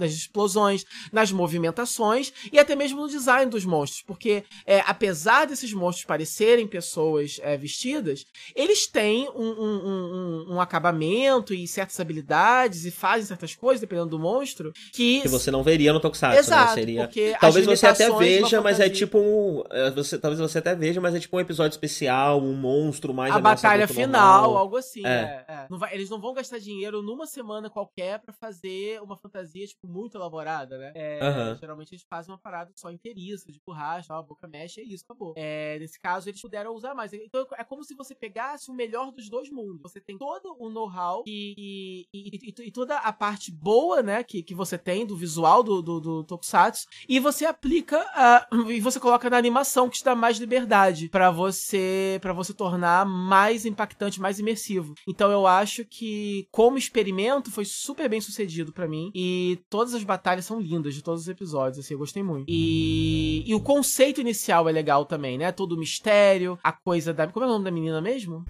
nas explosões, nas movimentações e até mesmo no design dos monstros. Porque é, apesar desses monstros parecerem pessoas é, vestidas, eles têm um, um- um- um- um acabamento e certas habilidades e fazem certas coisas, dependendo do monstro, que. Que você não veria no Tokusatsu, Exato, né? Seria... porque Talvez você até veja, mas é tipo um. é, Você, talvez você até veja, mas é tipo um episódio especial, um monstro mais a batalha final, normal. algo assim. É. é, é. Não vai- eles não vão gastar dinheiro numa semana qualquer pra fazer uma fantasia, tipo, muito elaborada, né? Aham. Geralmente eles fazem uma parada só inteiriça, de borracha, a boca mexe, é isso, acabou. É, nesse caso, eles puderam usar mais. Então é como se você pegasse o melhor dos dois mundos. Você tem todo o know-how e, e, e- e- e toda a parte boa, né, que, que você tem do visual do, do, do Tokusatsu, e você aplica a, (clears throat) e você coloca na animação que te dá mais liberdade pra você para você tornar mais impactante, mais imersivo. Então eu acho que como experimento foi super bem sucedido pra mim e todas as batalhas são lindas de todos os episódios, assim, eu gostei muito. E, e o conceito inicial é legal também, né? Todo o mistério, a coisa da como é o nome da menina mesmo?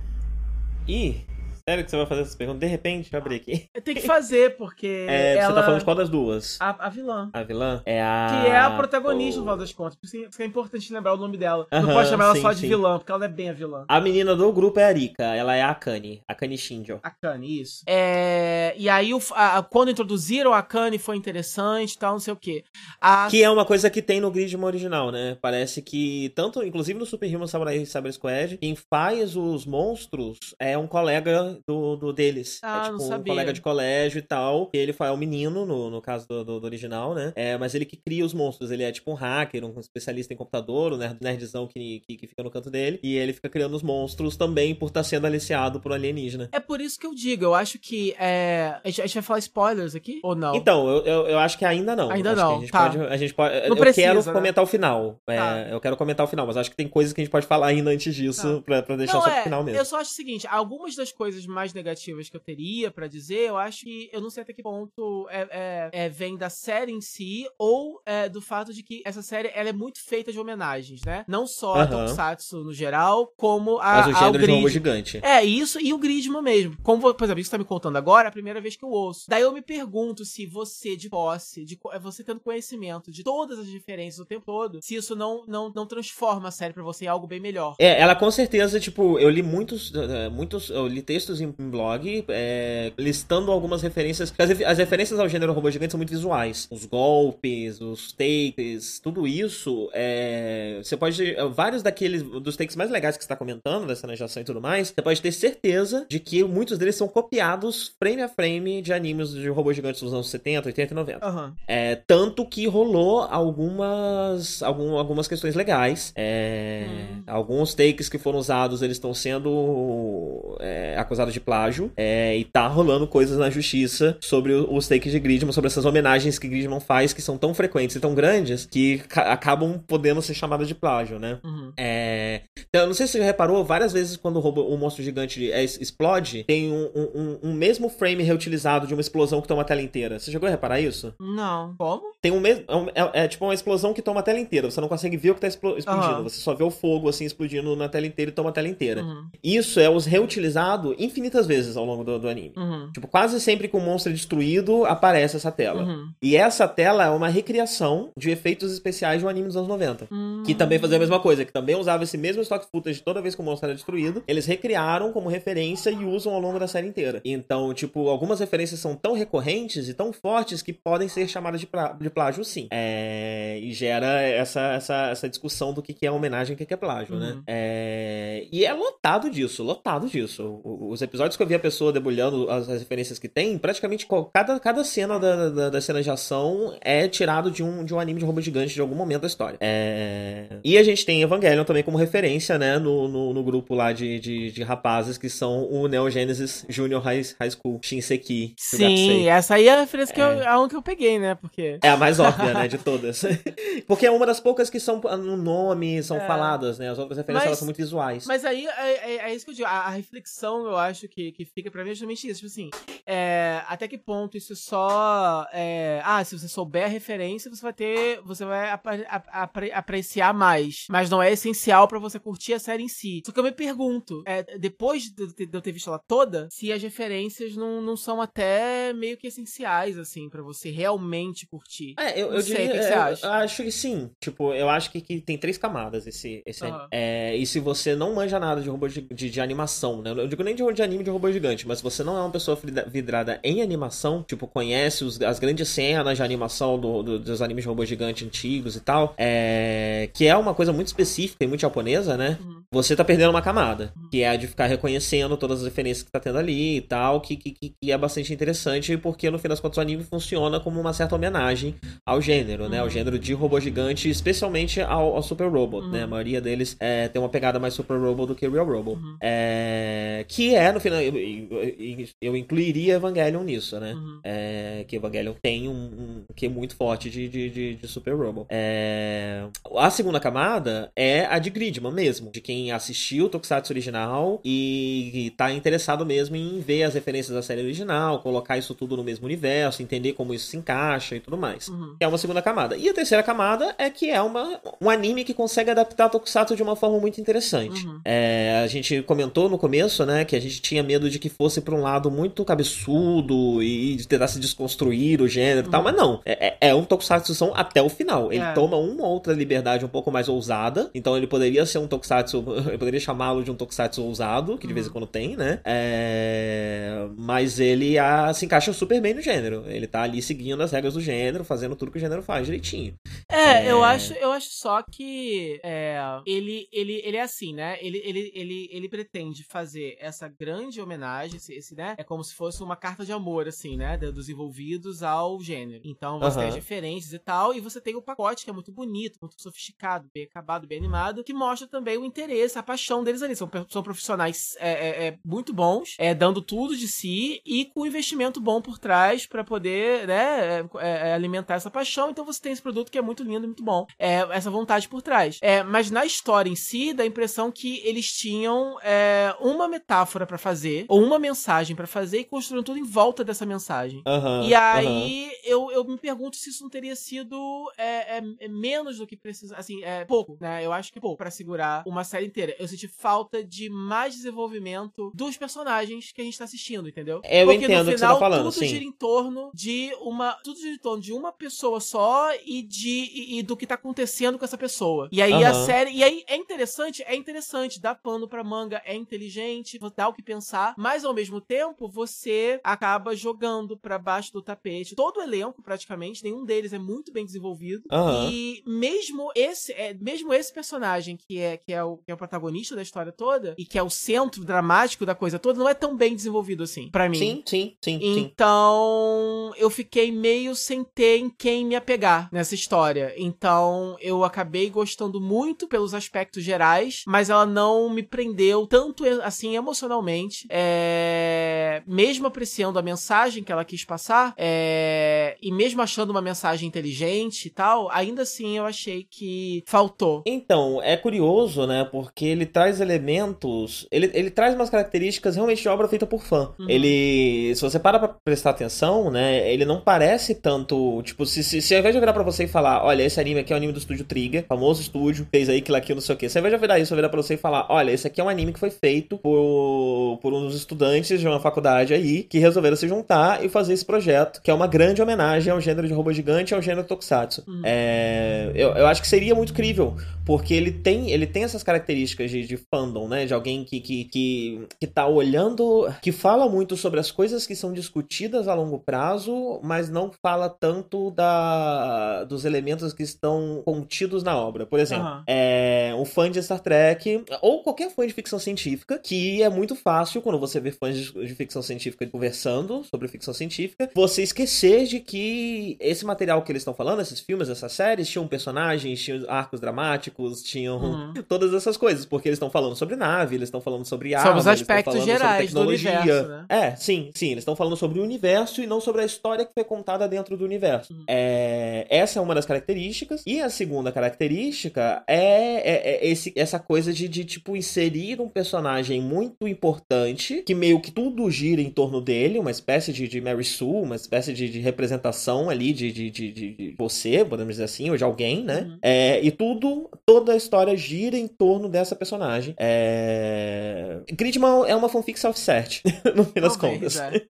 Ih, sério que você vai fazer essa pergunta? De repente, eu abrir aqui. Tem que fazer porque (laughs) É, ela Você tá falando de qual das duas? a, a vilã A vilã? É a. Que é a protagonista, no o- final das contas. Por isso que é importante lembrar o nome dela. não Aham, pode chamar ela sim, só de sim. vilã, porque ela não é bem a vilã. A menina do grupo é a Rika, ela é a Akane. Akane Shinjo. A Kanye, isso. É, e aí, o, a- a- quando introduziram a Kanye, foi interessante e tal, não sei o quê. A, Que é uma coisa que tem no Gridman original, né? Parece que, tanto, inclusive no Super Human Samurai Cyber Squad, quem faz os monstros é um colega do, do deles. Ah, é tipo um colega de colégio e tal. Ele foi é um menino, no, no caso do, do- do original, né? É, mas ele que cria os monstros. Ele é tipo um hacker, um especialista em computador, um nerd, nerdzão que, que, que fica no canto dele. E ele fica criando os monstros também por estar sendo aliciado por um alienígena. É por isso que eu digo, eu acho que. É, a, gente, a gente vai falar spoilers aqui? Ou não? Então, eu, eu, eu acho que ainda não. Ainda Acho não, que a gente tá. pode. A gente pode Não eu precisa, quero né? comentar o final. É, Tá. Eu quero comentar o final, mas acho que tem coisas que a gente pode falar ainda antes disso pra, pra deixar Não, só é, pro final mesmo. Eu só acho o seguinte, algumas das coisas mais negativas que eu teria pra dizer, eu acho que eu não sei até que ponto é, é- é, vem da série em si ou é, do fato de que essa série ela é muito feita de homenagens, né? Não só a Aham. Tokusatsu no geral, como a, Mas o ao gênero de robô Grid. gigante. É, isso e o Gridman mesmo. Como, por exemplo, isso que você tá me contando agora, é a primeira vez que eu ouço. Daí eu me pergunto se você, de posse, de, é você tendo conhecimento de todas as diferenças o tempo todo, se isso não, não, não transforma a série pra você em algo bem melhor. É, ela com certeza, tipo, eu li muitos, eh, muitos, eu li textos em em blog, é, listando algumas referências, as, ref- as referências ao gênero robô gigante são muito visuais. Os golpes, os takes, tudo isso, é, você pode, vários daqueles, dos takes mais legais que você tá comentando, da cena de ação e tudo mais, você pode ter certeza de que muitos deles são copiados frame a frame de animes de robôs gigantes dos anos 70, 80 e 90. Aham. É, tanto que rolou algumas algum- algumas questões legais. É, Hum. Alguns takes que foram usados, eles estão sendo é, acusados de plágio. é, e tá rolando coisas na justiça sobre os takes de Gridman, sobre essas homenagens que Gridman faz, que são tão frequentes e tão grandes, que ca- acabam podendo ser chamadas de plágio, né? Uhum. É, então, eu não sei se você já reparou, várias vezes quando o, robô, o monstro gigante é, explode, tem um, um- um- mesmo frame reutilizado de uma explosão que toma a tela inteira. Você chegou a reparar isso? Não. Como? Tem um mesmo. É, é- é tipo uma explosão que toma a tela inteira. Você não consegue ver o que tá explo- explodindo. Aham. Você só vê o fogo assim explodindo na tela inteira e toma a tela inteira. Uhum. Isso é os reutilizado infinitas vezes ao longo do, do anime. Uhum. Tipo, quase sempre que um monstro é destruído, aparece essa tela. Uhum. E essa tela é uma recriação de efeitos especiais de um anime dos anos 90. Hum. Que também fazia a mesma coisa, que também usava esse mesmo stock footage toda vez que o monstro era destruído. Eles recriaram como referência e usam ao longo da série inteira. Então, tipo, algumas referências são tão recorrentes e tão fortes que podem ser chamadas de, de plágio, sim. É, e gera essa, essa, essa discussão do que que é homenagem e o que que é plágio, né? Uhum. É, e é lotado disso, lotado disso. O- Os episódios que eu vi a pessoa debulhando as, as referências que tem, praticamente cada, cada cena da, da, das cenas de ação é tirado de um, de um anime de robô gigante de algum momento da história. É, E a gente tem Evangelion também como referência, né, no, no, no grupo lá de, de, de rapazes que são o Neo Genesis Junior High, High School, Shinseki. Sim, essa aí é a referência que eu, É. a um que eu peguei, né? Porque. É a mais óbvia, né, de todas. (laughs) Porque é uma das poucas que são no nome, são É. faladas, né? As outras referências Mas- são muito visuais. Mas aí é, é- é isso que eu digo. A, a reflexão, eu acho que, que fica pra mim é justamente isso. Tipo assim, é, até que ponto isso só. É, ah, se você souber a referência, você vai ter. Você vai ap ap apreciar mais. Mas não é essencial para você curtir a série em si. Só que eu me pergunto, é, depois de, eu ter visto ela toda, se as referências não, não são até meio que essenciais, assim, para você realmente curtir. É, eu, eu sei, diria, o que, você acha? eu acho que sim. Tipo, eu acho que, que tem três camadas esse, esse Aham. é, E se você não manja nada de robô de, de, de animação, né? Eu digo nem de, de anime de robô gigante, mas você não é uma pessoa vidrada em animação, tipo, conhece os- as grandes cenas de animação do- do- dos animes de robô gigante antigos e tal, é, que é uma coisa muito específica e muito japonesa, né? Uhum. Você tá perdendo uma camada, que é a de ficar reconhecendo todas as referências que tá tendo ali e tal, que, que, que é bastante interessante, porque no fim das contas o anime funciona como uma certa homenagem ao gênero, né? Ao Uhum. gênero de robô gigante, especialmente ao, ao Super Robot, Uhum. né? A maioria deles é, tem uma pegada mais Super Robot do que Real Robot. Uhum. É, que é, no final, eu, eu- eu incluiria Evangelion nisso, né? Uhum. É, que Evangelion tem um, um que é muito forte de, de, de, de Super Robot. É, a segunda camada é a de Gridman mesmo, de quem assistiu o Tokusatsu original e, e tá interessado mesmo em ver as referências da série original, colocar isso tudo no mesmo universo, entender como isso se encaixa e tudo mais. Uhum. É uma segunda camada. E a terceira camada é que é uma, um anime que consegue adaptar Tokusatsu de uma forma muito interessante. Uhum. É, a gente comentou no começo, né, que a gente tinha medo de que fosse pra um lado muito cabeçudo e de tentar se desconstruir o gênero e tal, Uhum. mas não. É, é- é um Tokusatsu até o final. Ele É. toma uma outra liberdade um pouco mais ousada, então ele poderia ser um Tokusatsu, (laughs) eu poderia chamá-lo de um Tokusatsu ousado, que de vez em Uhum. quando tem, né? É, mas ele ah, se encaixa super bem no gênero. Ele tá ali seguindo as regras do gênero, fazendo tudo que o gênero faz direitinho. É, É. eu acho, eu acho só que é, ele, ele, ele é assim, né? Ele, ele, ele, ele pretende fazer essa grande homenagem, esse, esse, né? É como se fosse uma carta de amor, assim, né? Dos envolvidos ao gênero. Então você tem as referências e tal, e você tem o pacote que é muito bonito, muito sofisticado, bem acabado, bem animado, que mostra também o interesse, a paixão deles ali. São, são profissionais é, é, é, muito bons, é, dando tudo de si e com investimento bom por trás pra poder, né, é, é, alimentar essa paixão. Então você tem esse produto que é muito lindo, muito bom. É, essa vontade por trás. É, mas na história em si, dá a impressão que eles tinham é, uma metáfora pra fazer, ou uma mensagem pra fazer, e construíram tudo em volta dessa mensagem. Aham, E aí eu, eu me pergunto se isso não teria sido menos do que precisa, assim, é pouco, né? Eu acho que pouco pra segurar uma série inteira. Eu senti falta de mais desenvolvimento dos personagens que a gente tá assistindo, entendeu? Eu Porque entendo o no que você final tá falando, tudo sim. gira em torno de uma, tudo gira em torno de uma pessoa só e de e, e do que tá acontecendo com essa pessoa. E aí a Aham. série, e aí é interessante, é interessante, dá pano pra manga, é inteligente, dá o que pensar, mas ao mesmo tempo você acaba jogando pra baixo do tapete todo o elenco praticamente, nenhum deles é muito bem desenvolvido. Aham. E mesmo esse, é, mesmo esse personagem que é que é o que é o protagonista da história toda e que é o centro dramático da coisa toda, não é tão bem desenvolvido assim, pra mim. Sim, sim, sim, sim. Então, eu fiquei meio sem ter em quem me apegar nessa história. Então, eu acabei gostando muito pelos aspectos gerais, mas ela não me prendeu tanto assim emocionalmente. É... Mesmo apreciando a mensagem que ela quis passar, é... e mesmo achando uma mensagem inteligente e tal, ainda assim eu achei que faltou. Então, é curioso, né? Porque ele traz elementos. Ele, ele traz umas características realmente de obra feita por fã. Uhum. Ele. Se você para pra prestar atenção, né? Ele não parece tanto. Tipo, se, se, se ao invés de virar pra você e falar, olha, esse anime aqui é o anime do estúdio Trigger, famoso estúdio, fez aí la Kill, não sei o quê. Se ao invés de virar isso, eu virar pra você e falar, olha, esse aqui é um anime que foi feito por, por uns estudantes de uma faculdade aí que resolveram se juntar e fazer esse projeto, que é uma grande homenagem ao gênero de robô gigante e ao gênero Tokusatsu. Uhum. É, eu, eu acho que seria muito crível, porque ele tem, ele tem essas características de, de fandom, né? De alguém que, que, que, que tá olhando, que fala muito sobre as coisas que são discutidas a longo prazo, mas não fala tanto da, dos elementos que estão contidos na obra. Por exemplo, Aham. é, um fã de Star Trek, ou qualquer fã de ficção científica, que é muito fácil quando você vê fãs de, de ficção científica conversando sobre ficção científica, você esquecer de que que esse material que eles estão falando, esses filmes, essas séries, tinham personagens, tinham arcos dramáticos, tinham uhum. (laughs) todas essas coisas, porque eles estão falando sobre nave, eles estão falando sobre arma, sobre os aspectos gerais do universo, né? É, sim, sim, eles estão falando sobre o universo e não sobre a história que foi contada dentro do universo. Uhum. É, essa é uma das características. E a segunda característica é, é, é esse, essa coisa de, de, tipo, inserir um personagem muito importante, que meio que tudo gira em torno dele, uma espécie de, de Mary Sue, uma espécie de, de representação ali de, de, de, de, você, podemos dizer assim, ou de alguém, né? Uhum. É, e tudo, toda a história gira em torno dessa personagem. É... Gridman é uma fanfic self-cert, (laughs) no fim das contas. É.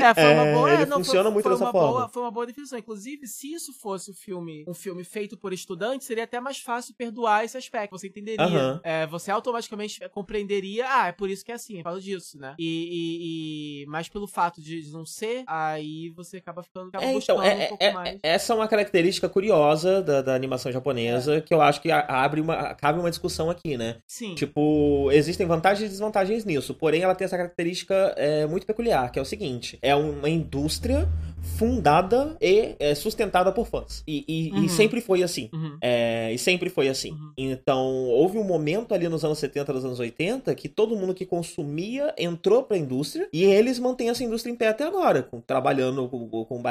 é, foi uma boa. É, ele não, funciona foi, muito foi dessa forma. Boa, foi uma boa definição. Inclusive, se isso fosse um filme, um filme feito por estudantes, seria até mais fácil perdoar esse aspecto. Você entenderia. Uhum. É, você automaticamente compreenderia, ah, é por isso que é assim, é por causa disso, né? E, e, e mas pelo fato de não ser, aí você acaba ficando acaba é, então, é, um pouco é, mais. Essa é uma característica curiosa da, da animação japonesa é. que eu acho que abre uma, cabe uma discussão aqui, né? Sim. Tipo, existem vantagens e desvantagens nisso, porém ela tem essa característica é, muito peculiar, que é o seguinte: é uma indústria fundada e é, sustentada por fãs. E, e, uhum. e sempre foi assim. Uhum. É, e sempre foi assim. Uhum. Então, houve um momento ali nos anos 70, nos anos 80, que todo mundo que consumia entrou pra indústria e eles mantêm essa indústria em pé até agora, com, trabalhando com, com, com,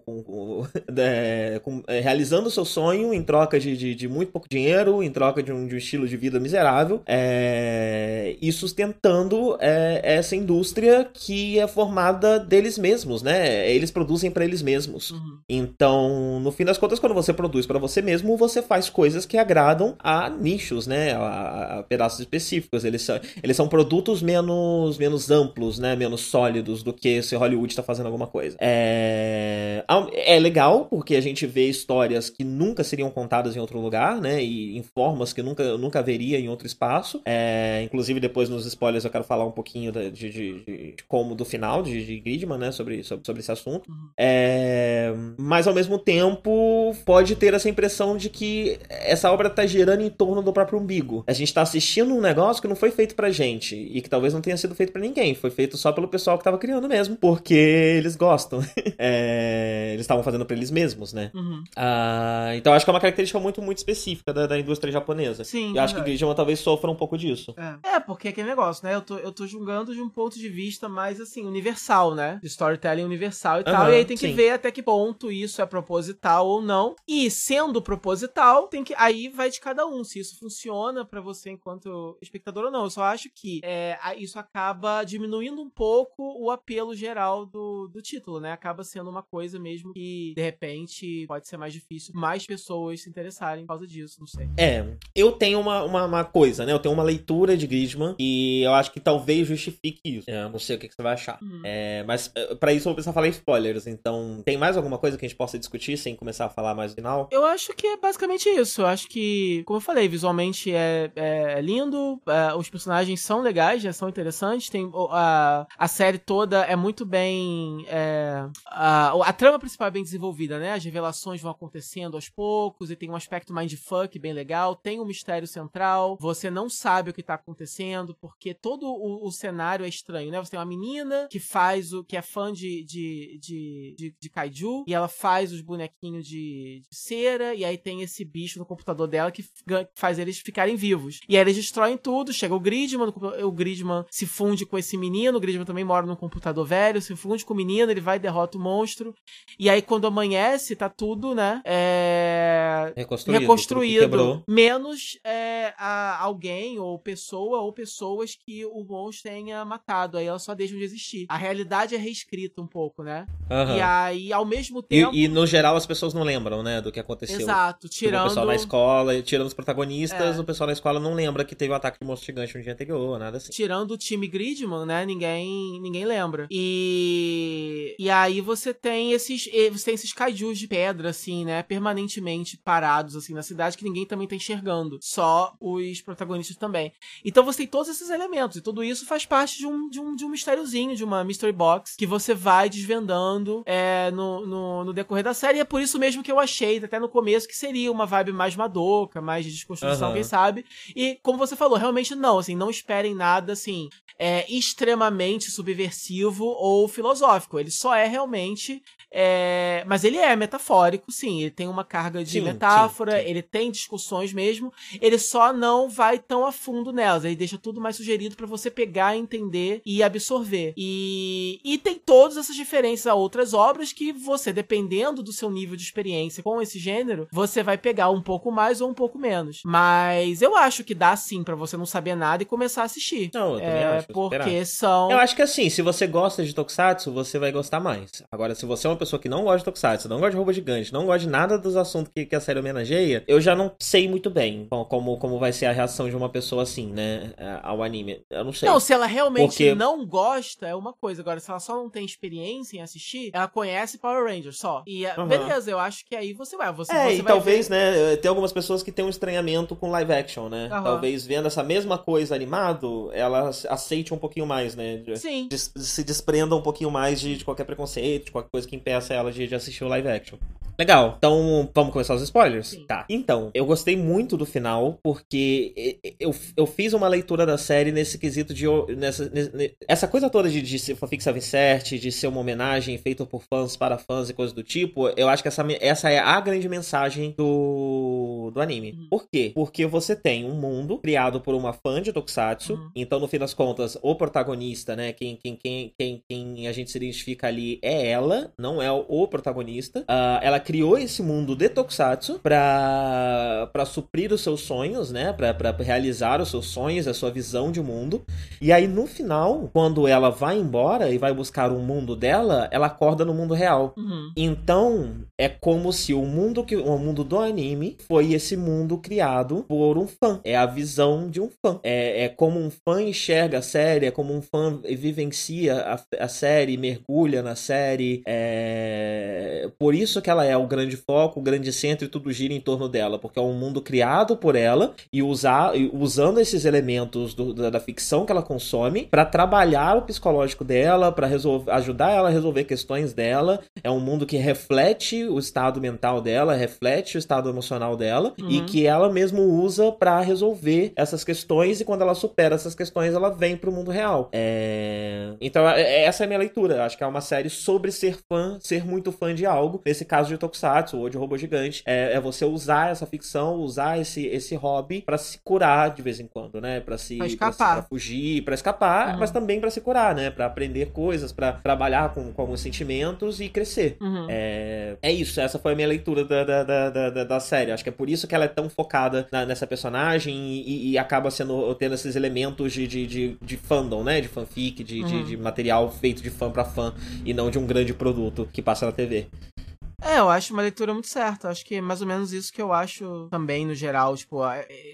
com, com, (laughs) é, com é, realizando o seu sonho em troca de, de, de, muito pouco dinheiro, em troca de um, de um estilo de vida miserável, é, e sustentando é, essa indústria que é formada deles mesmos, né? Eles produzem para eles mesmos. Uhum. Então, no fim das contas, quando você produz para você mesmo, você faz coisas que agradam a nichos, né? A, a, pedaços específicos. Eles são, eles são produtos menos, menos amplos, né? Menos sólidos do que se Hollywood está fazendo alguma coisa. É, é legal, porque a gente vê histórias que nunca seriam contadas em outro lugar, né? E em formas que nunca, nunca haveria em outro espaço. É, inclusive, depois nos spoilers eu quero falar um pouquinho de, de, de, de como do final de, de Gridman, né? Sobre, sobre, sobre esse assunto. Uhum. É, mas ao mesmo tempo pode ter essa impressão de que essa obra tá girando em torno do próprio umbigo. A gente tá assistindo um negócio que não foi feito pra gente e que talvez não tenha sido feito para ninguém. Foi feito só pelo pessoal que tava criando mesmo, porque eles gostam. (laughs) é, eles estavam fazendo para eles mesmos, né? Uhum. Ah, então acho que é uma característica muito, muito específica da, da indústria japonesa. Sim. Eu acho que Gridman talvez sofra um pouco disso. É. é, porque é aquele negócio, né? Eu tô, eu tô julgando de um ponto de vista mais assim, universal, né? Storytelling universal e uhum, tal. E aí tem que sim. ver até que ponto isso é proposital ou não. E sendo proposital, tem que. Aí vai de cada um, se isso funciona para você enquanto espectador ou não. Eu só acho que é, isso acaba diminuindo um pouco o apelo geral do, do título, né? Acaba sendo uma coisa mesmo que, de repente, pode ser mais difícil mais pessoas se interessarem por causa disso, não sei. É, eu tenho uma, uma, uma coisa, né? Eu tenho uma leitura de Gridman e eu acho que talvez justifique isso. Eu não sei o que, que você vai achar. Uhum. É, mas eh, para isso eu vou precisar falar spoilers, então tem mais alguma coisa que a gente possa discutir sem começar a falar mais no final? Eu acho que é basicamente isso. Eu acho que, como eu falei, visualmente é, é lindo, é, os personagens são legais, já são interessantes. Tem a, a série toda é muito bem. É, a, a trama principal é bem desenvolvida, né? As revelações vão acontecendo aos poucos e tem um aspecto mindfuck bem legal. Tem um mistério central. Você não sabe o que tá acontecendo porque todo o, o cenário é estranho, né? Você tem uma menina que faz o que é fã de, de, de, de, de kaiju e ela faz os bonequinhos de, de, cera e aí tem esse bicho no computador dela que faz eles ficarem vivos. E aí eles destroem tudo, chega o Gridman, o Gridman se funde com esse menino, o Gridman também mora num computador velho, se funde com o menino, ele vai e derrota o monstro. E aí quando amanhece, tá tudo, né, é... reconstruído, reconstruído menos é, a, alguém ou pessoa ou pessoas que o monstro tenha matado, aí elas só deixam de existir. A realidade é reescrita um pouco, né? Uhum. E aí, ao mesmo tempo. E, e, no geral as pessoas não lembram, né, do que aconteceu. Exato, tirando. Tipo, o pessoal na escola, tirando os protagonistas, é. o pessoal na escola não lembra que teve o um ataque de monstro gigante no dia anterior, nada assim. Tirando o time Gridman, né, ninguém, ninguém lembra. E. E aí você tem esses. Você tem esses kaijus de pedra, assim, né, permanentemente parados, assim, na cidade, que ninguém também tá enxergando. Só os protagonistas também. Então você tem todos esses elementos, e tudo isso faz parte de um, de um, de um mistériozinho, de uma mystery box, que você vai desvendando é, no, no, no, decorrer da série. E é por isso mesmo que eu achei, até no começo, que seria uma vibe mais madoca, mais de desconstrução, uhum. quem sabe. E como você falou, realmente não, assim, não esperem nada, assim, é, extremamente subversivo ou filosófico. Ele só é realmente é, mas ele é metafórico, sim. Ele tem uma carga de sim, metáfora, sim, sim. ele tem discussões mesmo. Ele só não vai tão a fundo nelas. Ele deixa tudo mais sugerido para você pegar, entender e absorver. E, e tem todas essas diferenças a outras obras que você, dependendo do seu nível de experiência com esse gênero, você vai pegar um pouco mais ou um pouco menos. Mas eu acho que dá sim para você não saber nada e começar a assistir. Não, eu também é, acho. Porque são. Eu acho que assim, se você gosta de Tokusatsu, você vai gostar mais. Agora, se você é uma pessoa que não gosta de Tokusatsu, não gosta de roubo gigante, não gosta de nada dos assuntos que, que a série homenageia, eu já não sei muito bem como, como vai ser a reação de uma pessoa assim, né, ao anime. Eu não sei. Não, se ela realmente Porque... não gosta, é uma coisa. Agora, se ela só não tem experiência em assistir, ela conhece Power Rangers só. E uhum. beleza, eu acho que aí você vai. Você, é, você e talvez, ver... né, tem algumas pessoas que têm um estranhamento com live action, né? Uhum. Talvez vendo essa mesma coisa animado, ela aceite um pouquinho mais, né? Sim. Se desprenda um pouquinho mais de, de qualquer preconceito, de qualquer coisa que impeça ela de, de assistir o live action. Legal, então vamos começar os spoilers? Sim. Tá. Então, eu gostei muito do final, porque eu, eu fiz uma leitura da série nesse quesito de. Nessa, nessa, essa coisa toda de, de ser Fanfic 77, de ser uma homenagem feita por fãs para fãs e coisas do tipo, eu acho que essa, essa é a grande mensagem do, do anime. Uhum. Por quê? Porque você tem um mundo criado por uma fã de Tokusatsu, uhum. então no fim das contas, o protagonista, né, quem, quem, quem, quem, quem a gente se identifica ali é ela, não é o protagonista. Uh, ela criou esse mundo de Tokusatsu pra, pra suprir os seus sonhos, né? Pra, pra realizar os seus sonhos, a sua visão de mundo. E aí, no final, quando ela vai embora e vai buscar o mundo dela, ela acorda no mundo real. Uhum. Então, é como se o mundo que o mundo do anime foi esse mundo criado por um fã. É a visão de um fã. É, é como um fã enxerga a série, é como um fã vivencia a, a série, mergulha na série. É... Por isso que ela é o grande foco, o grande centro e tudo gira em torno dela, porque é um mundo criado por ela e usar, usando esses elementos do, da, da, ficção que ela consome para trabalhar o psicológico dela, para ajudar ela a resolver questões dela. É um mundo que reflete o estado mental dela, reflete o estado emocional dela uhum. e que ela mesmo usa para resolver essas questões e quando ela supera essas questões ela vem pro mundo real. É... Então é, essa é a minha leitura. Acho que é uma série sobre ser fã, ser muito fã de algo. Nesse caso de Tokusatsu ou de Robô Gigante, é, é você usar essa ficção, usar esse, esse hobby para se curar de vez em quando, né? Para se pra escapar, pra, pra fugir, para escapar, uhum. mas também para se curar, né? Para aprender coisas, para trabalhar com, com alguns sentimentos e crescer. Uhum. É, é isso. Essa foi a minha leitura da, da, da, da, da série. Acho que é por isso que ela é tão focada na, nessa personagem e, e, acaba sendo tendo esses elementos de, de, de, de fandom, né? De fanfic, de, uhum. de, de material feito de fã para fã e não de um grande produto que passa na TV. É, eu acho uma leitura muito certa. Acho que é mais ou menos isso que eu acho também, no geral. Tipo,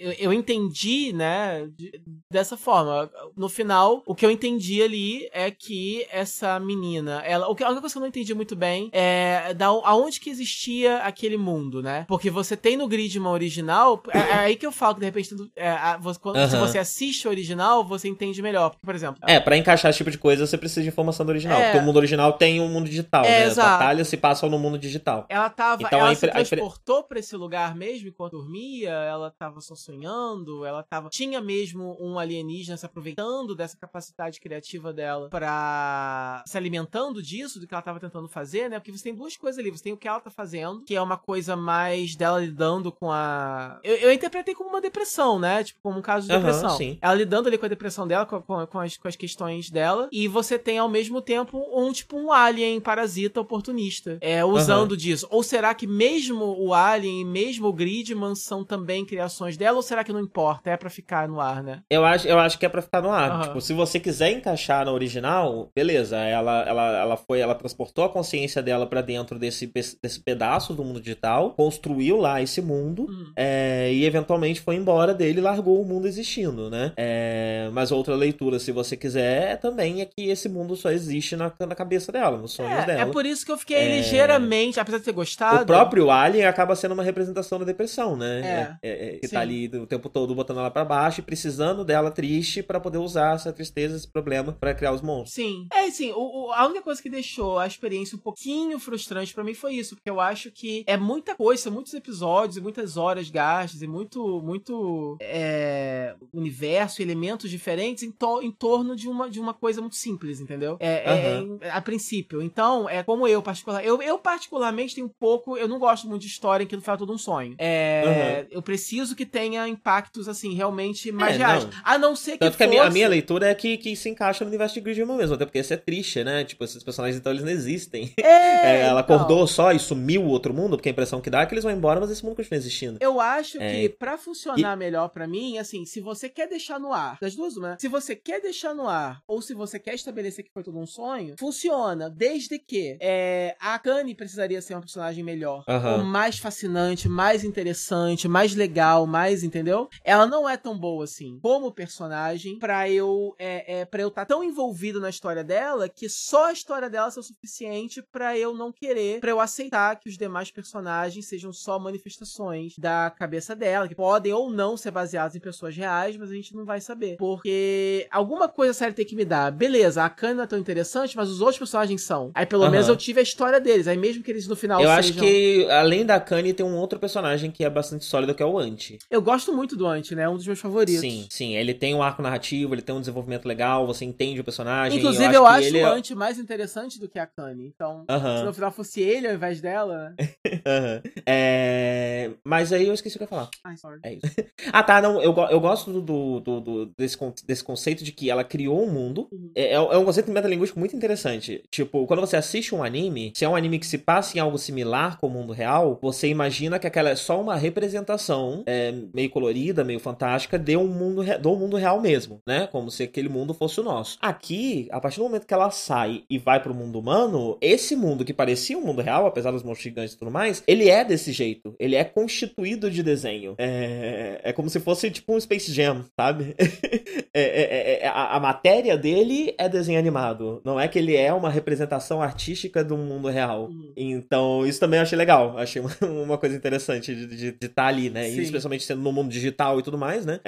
eu, eu entendi, né, de, dessa forma. No final, o que eu entendi ali é que essa menina, ela. O que, a única coisa que eu não entendi muito bem é da, aonde que existia aquele mundo, né? Porque você tem no Gridman original. É, é aí que eu falo que de repente, é, a, você, quando, uhum. se você assiste o original, você entende melhor. Porque, por exemplo. É, para encaixar esse tipo de coisa, você precisa de informação do original. É... Porque o mundo original tem um mundo digital, é, né? Exato. As batalhas se passam no mundo digital digital. Ela tava. Então, ela se transportou a... para esse lugar mesmo enquanto dormia? Ela tava só sonhando? Ela tava. Tinha mesmo um alienígena se aproveitando dessa capacidade criativa dela para se alimentando disso, do que ela tava tentando fazer, né? Porque você tem duas coisas ali. Você tem o que ela tá fazendo, que é uma coisa mais dela lidando com a. Eu, eu interpretei como uma depressão, né? Tipo, como um caso de depressão. Uhum, sim. Ela lidando ali com a depressão dela, com, com, com, as, com as questões dela. E você tem ao mesmo tempo um tipo um alien parasita oportunista. É, usando uhum. Disso? Ou será que mesmo o Alien e mesmo o Gridman são também criações dela? Ou será que não importa? É para ficar no ar, né? Eu acho, eu acho que é para ficar no ar. Uhum. Tipo, se você quiser encaixar na original, beleza. Ela, ela, ela foi, ela transportou a consciência dela para dentro desse, desse pedaço do mundo digital, construiu lá esse mundo uhum. é, e eventualmente foi embora dele e largou o mundo existindo, né? É, mas outra leitura, se você quiser, também é que esse mundo só existe na, na cabeça dela, nos sonhos é, dela. É por isso que eu fiquei é... ligeiramente Sinceramente, apesar de ter gostado. O próprio Alien acaba sendo uma representação da depressão, né? É. é, é que tá sim. tá ali o tempo todo botando ela para baixo e precisando dela triste para poder usar essa tristeza, esse problema para criar os monstros. Sim. É, sim. O, o, a única coisa que deixou a experiência um pouquinho frustrante para mim foi isso, porque eu acho que é muita coisa, muitos episódios e muitas horas gastas e muito, muito é, universo, elementos diferentes em, to, em torno de uma, de uma coisa muito simples, entendeu? É, uhum. é, a princípio. Então, é como eu, particular. Eu, eu, particularmente, tenho um pouco. Eu não gosto muito de história em que no final é todo um sonho. É, uhum. Eu preciso que tenha impactos, assim, realmente é, mais reais. A não ser que. Tanto fosse... que a minha, a minha, leitura é que, que se encaixa no universo de Gridman mesmo, até porque isso é triste, né? Tipo, esses personagens, então, eles não existem. (laughs) É, ela então. acordou só e sumiu o outro mundo, porque a impressão que dá é que eles vão embora, mas esse mundo continua existindo. Eu acho que, para funcionar e... melhor para mim, assim, se você quer deixar no ar, das duas, né? Se você quer deixar no ar, ou se você quer estabelecer que foi todo um sonho, funciona, desde que é, a Akane precisaria ser uma personagem melhor, uhum. ou mais fascinante, mais interessante, mais legal, mais, entendeu? Ela não é tão boa assim como personagem para eu é, é, para eu estar tá tão envolvido na história dela que só a história dela seja o suficiente para eu não querer, para eu aceitar que os demais personagens sejam só manifestações da cabeça dela, que podem ou não ser baseados em pessoas reais, mas a gente não vai saber. Porque alguma coisa a série tem que me dar. Beleza, a Kanye não é tão interessante, mas os outros personagens são. Aí pelo uhum. menos eu tive a história deles. Aí mesmo que eles no final Eu sejam... acho que além da Kanye tem um outro personagem que é bastante sólido, que é o Anti. Eu gosto muito do Anti, né? É um dos meus favoritos. Sim, sim. Ele tem um arco narrativo, ele tem um desenvolvimento legal, você entende o personagem. Inclusive, eu acho, eu acho o é Anti mais interessante do que a Kanye. Então, uhum. se no final fosse ele ao invés dela. Né? (laughs) uhum. é... Mas aí eu esqueci o que eu ia falar. Ai. É (laughs) ah, tá. Não, eu, eu gosto do, do, do, desse, desse conceito de que ela criou um mundo. Uhum. É, é, é um conceito metalinguístico muito interessante. Tipo, quando você assiste um anime, se é um anime que se passa em algo similar com o mundo real, você imagina que aquela é só uma representação é, meio colorida, meio fantástica de um mundo, do mundo real mesmo, né? Como se aquele mundo fosse o nosso. Aqui, a partir do momento que ela sai e vai pro mundo humano, esse mundo que parecia um mundo real, apesar dos monstros gigantes e tudo mais, ele é desse jeito. Ele é constituído de desenho. É, é como se fosse tipo um Space Jam, sabe? (laughs) É, é, é, é, a, a, matéria dele é desenho animado. Não é que ele é uma representação artística do mundo real. Uhum. Então, isso também eu achei legal. Achei uma, (laughs) uma coisa interessante de estar tá ali, né? E especialmente sendo no mundo digital e tudo mais, né?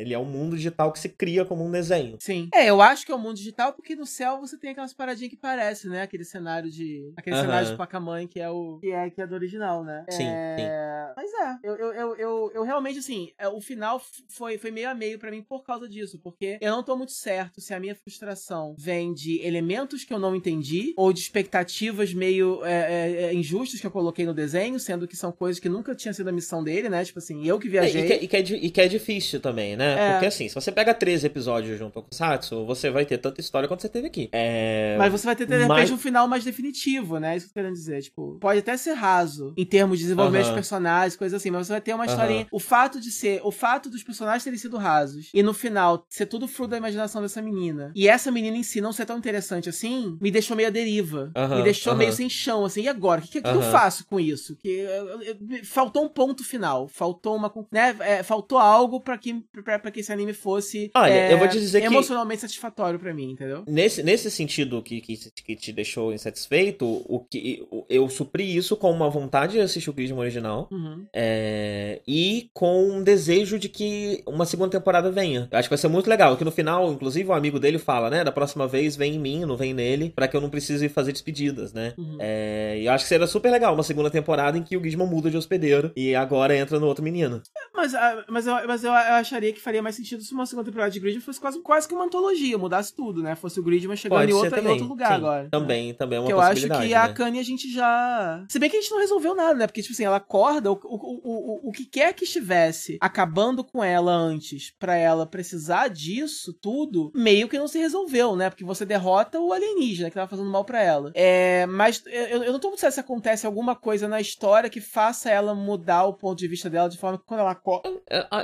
ele é um mundo digital que se cria como um desenho. Sim. É, eu acho que é um mundo digital porque no céu você tem aquelas paradinhas que parecem, né? Aquele cenário de. Aquele uhum. cenário de Pacamãe que é o. Que é, que é do original, né? Sim. sim. Mas é, eu, eu, eu, eu, eu realmente, assim, o final foi, foi meio a meio para mim por causa disso porque eu não tô muito certo se a minha frustração vem de elementos que eu não entendi ou de expectativas meio é, é, é injustas que eu coloquei no desenho, sendo que são coisas que nunca tinha sido a missão dele, né? Tipo assim, eu que viajei. É, e, que, e, que é, e, que, é, difícil também, né? É. Porque assim, se você pega 13 episódios junto com o Satsu, você vai ter tanta história quanto você teve aqui. É, Mas você vai ter, de repente, Mas... um final mais definitivo, né? Isso que eu tô querendo dizer. Tipo, pode até ser raso em termos de desenvolvimento uh -huh. de personagens, coisas assim, mas você vai ter uma historinha. Uh -huh. O fato de ser. O fato dos personagens terem sido rasos e no final ser tudo fruto da imaginação dessa menina. E essa menina em si não ser tão interessante assim, me deixou meio à deriva. me deixou meio sem chão, assim. E agora? O que, que, que eu faço com isso? Que eu, eu, faltou um ponto final. Faltou uma. Né, é, faltou algo para que, pra, pra que esse anime fosse. Olha, é, eu vou te dizer emocionalmente que... satisfatório para mim, entendeu? Nesse, nesse sentido que, que, que te deixou insatisfeito, o que eu supri isso com uma vontade de assistir o Grisman original uhum. é, e com um desejo de que uma segunda temporada venha. Eu acho que vai ser muito legal. Que no final, inclusive, o um amigo dele fala, né? Da próxima vez vem em mim, não vem nele, para que eu não precise fazer despedidas, né? Uhum. É, e eu acho que seria super legal uma segunda temporada em que o Gizmo muda de hospedeiro e agora entra no outro menino. Mas, ah, mas, eu, mas eu acharia que faria mais sentido se uma segunda temporada de Gridman fosse quase, quase que uma antologia, mudasse tudo, né? Fosse o Gridman chegando em, outra, em, outro lugar Sim, agora. Também, né? também é uma que eu acho que né? a Kanye a gente já. Se bem que a gente não resolveu nada, né? Porque, tipo assim, ela acorda, o, o, o, o que quer que estivesse acabando com ela antes, para ela precisar disso tudo, meio que não se resolveu, né? Porque você derrota o alienígena que tava fazendo mal para ela. É, mas eu, eu não tô muito certo se acontece alguma coisa na história que faça ela mudar o ponto de vista dela de forma que quando ela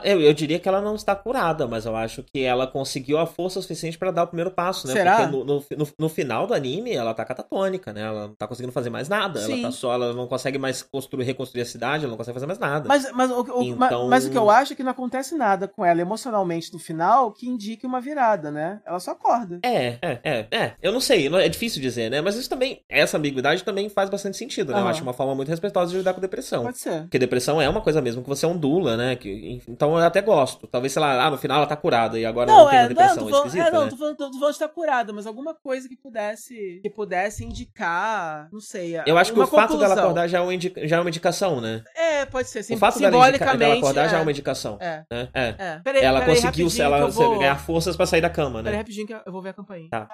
Eu, eu, diria que ela não está curada, mas eu acho que ela conseguiu a força suficiente para dar o primeiro passo, né? Será? Porque no, no, no, no, final do anime, ela tá catatônica, né? Ela não tá conseguindo fazer mais nada. Sim. Ela tá só, ela não consegue mais construir, reconstruir a cidade, ela não consegue fazer mais nada. Mas, mas, o, o, então... mas, o que eu acho é que não acontece nada com ela emocionalmente no final que indique uma virada, né? Ela só acorda. É, é, é, é. Eu não sei, é difícil dizer, né? Mas isso também, essa ambiguidade também faz bastante sentido, né? Uhum. Eu acho uma forma muito respeitosa de lidar com depressão. Pode ser. Porque depressão é uma coisa mesmo que você ondula, né? Que, então eu até gosto. Talvez, sei lá, ah, no final ela tá curada e agora não, não tem é, depressão. Não, tô falando, é, não, né? tô falando, tô falando de tá curada, mas alguma coisa que pudesse que pudesse indicar, não sei. Eu acho que o fato dela acordar já é, uma já é uma indicação, né? É, pode ser. Sim, o fato simbolicamente, dela, acordar é. já é uma indicação. É. Né? é. é. Peraí, ela peraí, conseguiu ela, vou... ganhar forças pra sair da cama, né? Peraí, rapidinho que eu vou ver a campainha. Tá.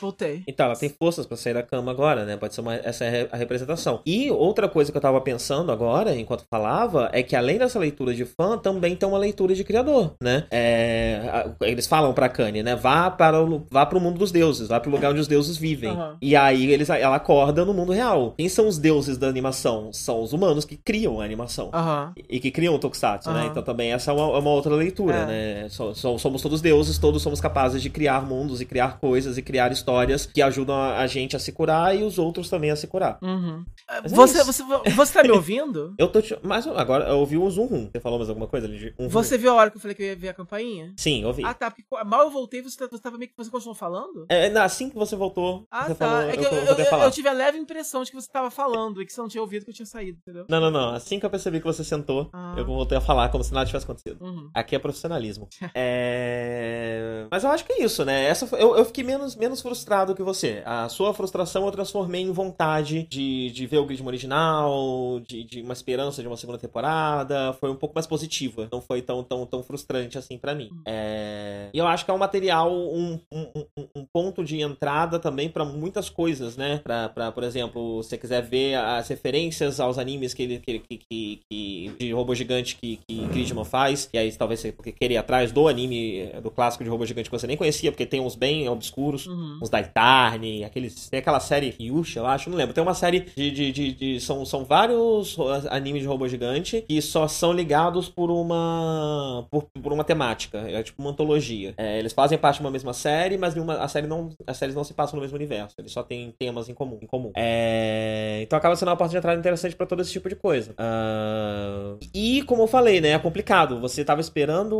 Voltei. Então, ela tem forças pra sair da cama agora, né? Pode ser uma, essa é a representação. E outra coisa que eu tava pensando agora, enquanto falava, é que além dessa leitura de fã, também tem uma leitura de criador, né? É, eles falam pra Kanye, né? Vá para o, vá pro mundo dos deuses, vá pro lugar onde os deuses vivem. Uhum. E aí eles, ela acorda no mundo real. Quem são os deuses da animação? São os humanos que criam a animação. Uhum. E, que criam o Tokusatsu, uhum. né? Então também essa é uma, é uma outra leitura, é. né? So, so, somos todos deuses, todos somos capazes de criar mundos e criar coisas e criar histórias que ajudam a, a gente a se curar e os outros também a se curar. Uhum. É você, você, você tá me ouvindo? (laughs) eu tô te... Mas agora eu ouvi o zoom. Você falou mais alguma coisa? Um você viu a hora que eu falei que eu ia ver a campainha? Sim, eu vi. Ah, tá. Porque mal eu voltei, você, tá, você tava meio que você continuou falando? É, assim que você voltou, ah, você tá. falou, é que eu, eu, eu, eu, tive a leve impressão de que você tava falando e que você não tinha ouvido que eu tinha saído, entendeu? Não, não, não. Assim que eu percebi que você sentou, ah. eu voltei a falar como se nada tivesse acontecido. Uhum. Aqui é profissionalismo. (laughs) é... Mas eu acho que é isso, né? Essa, eu, eu fiquei menos, menos frustrado que você. A sua frustração eu transformei em vontade de, de ver o Gridman original, de, de uma esperança de uma segunda temporada. Foi um pouco mais positiva. Não foi tão, tão, tão frustrante assim para mim. Uhum. É... E eu acho que é um material, um, um, um, um ponto de entrada também para muitas coisas, né? Pra, pra, por exemplo, se você quiser ver as referências aos animes que ele que, que, que, de robô gigante que, que Gridman faz, e aí talvez você querer ir atrás do anime, do clássico de robô gigante que você nem conhecia, porque tem uns bem obscuros, uhum. uns Daitarni, aqueles. Tem aquela série Yusha, eu acho, não lembro. Tem uma série de. de, de, de são, são vários animes de robô gigante que só são ligados por uma. por, por uma temática. É tipo uma antologia. É, eles fazem parte de uma mesma série, mas nenhuma, a série não. As séries não se passam no mesmo universo. Eles só têm temas em comum. Em comum. É, então acaba sendo uma porta de entrada interessante para todo esse tipo de coisa. Uh, e, como eu falei, né? É complicado. Você tava esperando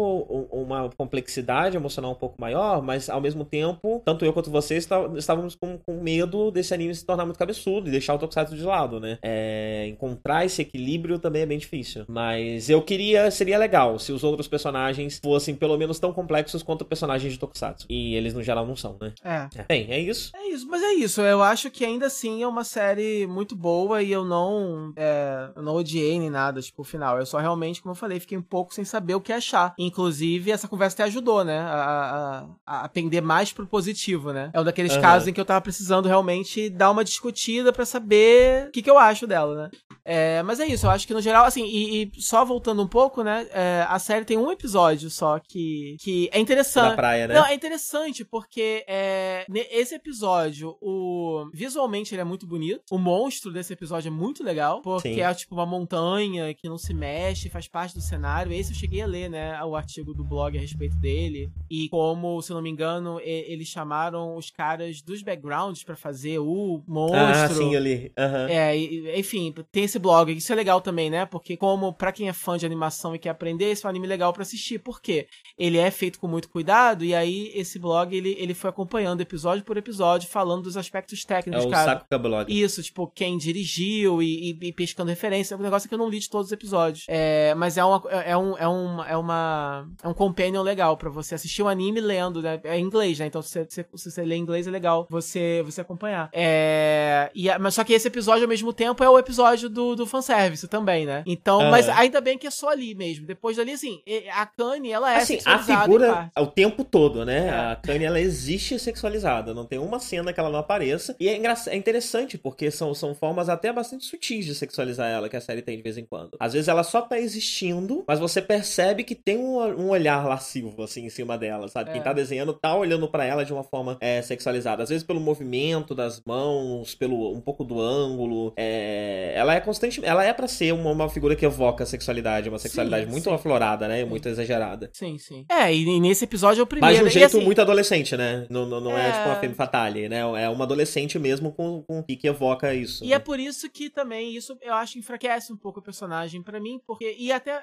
uma complexidade emocional um pouco maior, mas ao mesmo tempo, tanto eu quanto você estávamos com, com medo desse anime se tornar muito cabeçudo e deixar o Tokusatsu de lado, né? É, encontrar esse equilíbrio também é bem difícil. Mas eu queria, seria legal se os outros personagens fossem pelo menos tão complexos quanto personagens de Tokusatsu. E eles no geral não são, né? É. é. Bem, é isso. É isso, mas é isso. Eu acho que ainda assim é uma série muito boa e eu não, é, eu não odiei nem nada, tipo, o final. Eu só realmente, como eu falei, fiquei um pouco sem saber o que achar. Inclusive, essa conversa até ajudou, né? A, a, a pender mais pro positivo, né? É um daqueles uhum. casos em que eu tava precisando realmente dar uma discutida para saber o que, que eu acho dela, né? É, mas é isso, eu acho que no geral, assim, e, e só voltando um pouco, né? É, a série tem um episódio só que, que é interessante. Na praia, né? Não, é interessante porque é, esse episódio, o visualmente ele é muito bonito. O monstro desse episódio é muito legal, porque Sim. é tipo uma montanha que não se mexe, faz parte do cenário. Esse eu cheguei a ler, né, o artigo do blog a respeito dele e como, se não me engano, eles chamaram os caras dos backgrounds para fazer o monstro. Ah, sim, ali. Uhum. É, enfim, tem esse blog. Isso é legal também, né? Porque como para quem é fã de animação e quer aprender, esse é um anime legal para assistir. Por quê? Ele é feito com muito cuidado e aí esse blog ele, ele foi acompanhando episódio por episódio, falando dos aspectos técnicos. É o cara. Sakuga Blog. Isso, tipo, quem dirigiu e, e, e pescando referência. É um negócio que eu não li de todos os episódios. É, mas é, uma, é, um, é, um, é, uma, é um companion legal para você assistir um anime lendo, né? É em inglês, né? Então se você, se você lê inglês é legal você, você acompanhar. É, e, mas só que esse episódio ao mesmo tempo é o episódio do, do fanservice também, né? Então, uhum. mas ainda bem que é só ali mesmo. Depois dali, assim, a Kanye, ela é assim, a figura o tempo todo, né? É. A Kanye, ela existe sexualizada. Não tem uma cena que ela não apareça. E é, engra... é interessante, porque são, são formas até bastante sutis de sexualizar ela que a série tem de vez em quando. Às vezes ela só tá existindo, mas você percebe que tem um, um olhar lascivo, assim, em cima dela, sabe? É. Quem tá desenhando tá olhando para ela de uma forma é, sexualizada. Às vezes pelo movimento das mãos, pelo um pouco do ângulo. É... Ela é constante. Ela é para ser uma, uma, figura que evoca a sexualidade, uma sexualidade sim, muito sim. aflorada, né? Sim. Muito exagerada. Sim, sim. É, e nesse episódio é o primeiro. Mas de um jeito assim... muito adolescente, né? Não, não, não é... é... tipo uma femme fatale, né? É uma adolescente mesmo com, com que evoca isso. E né? é por isso que também isso eu acho enfraquece um pouco o personagem para mim, porque. E até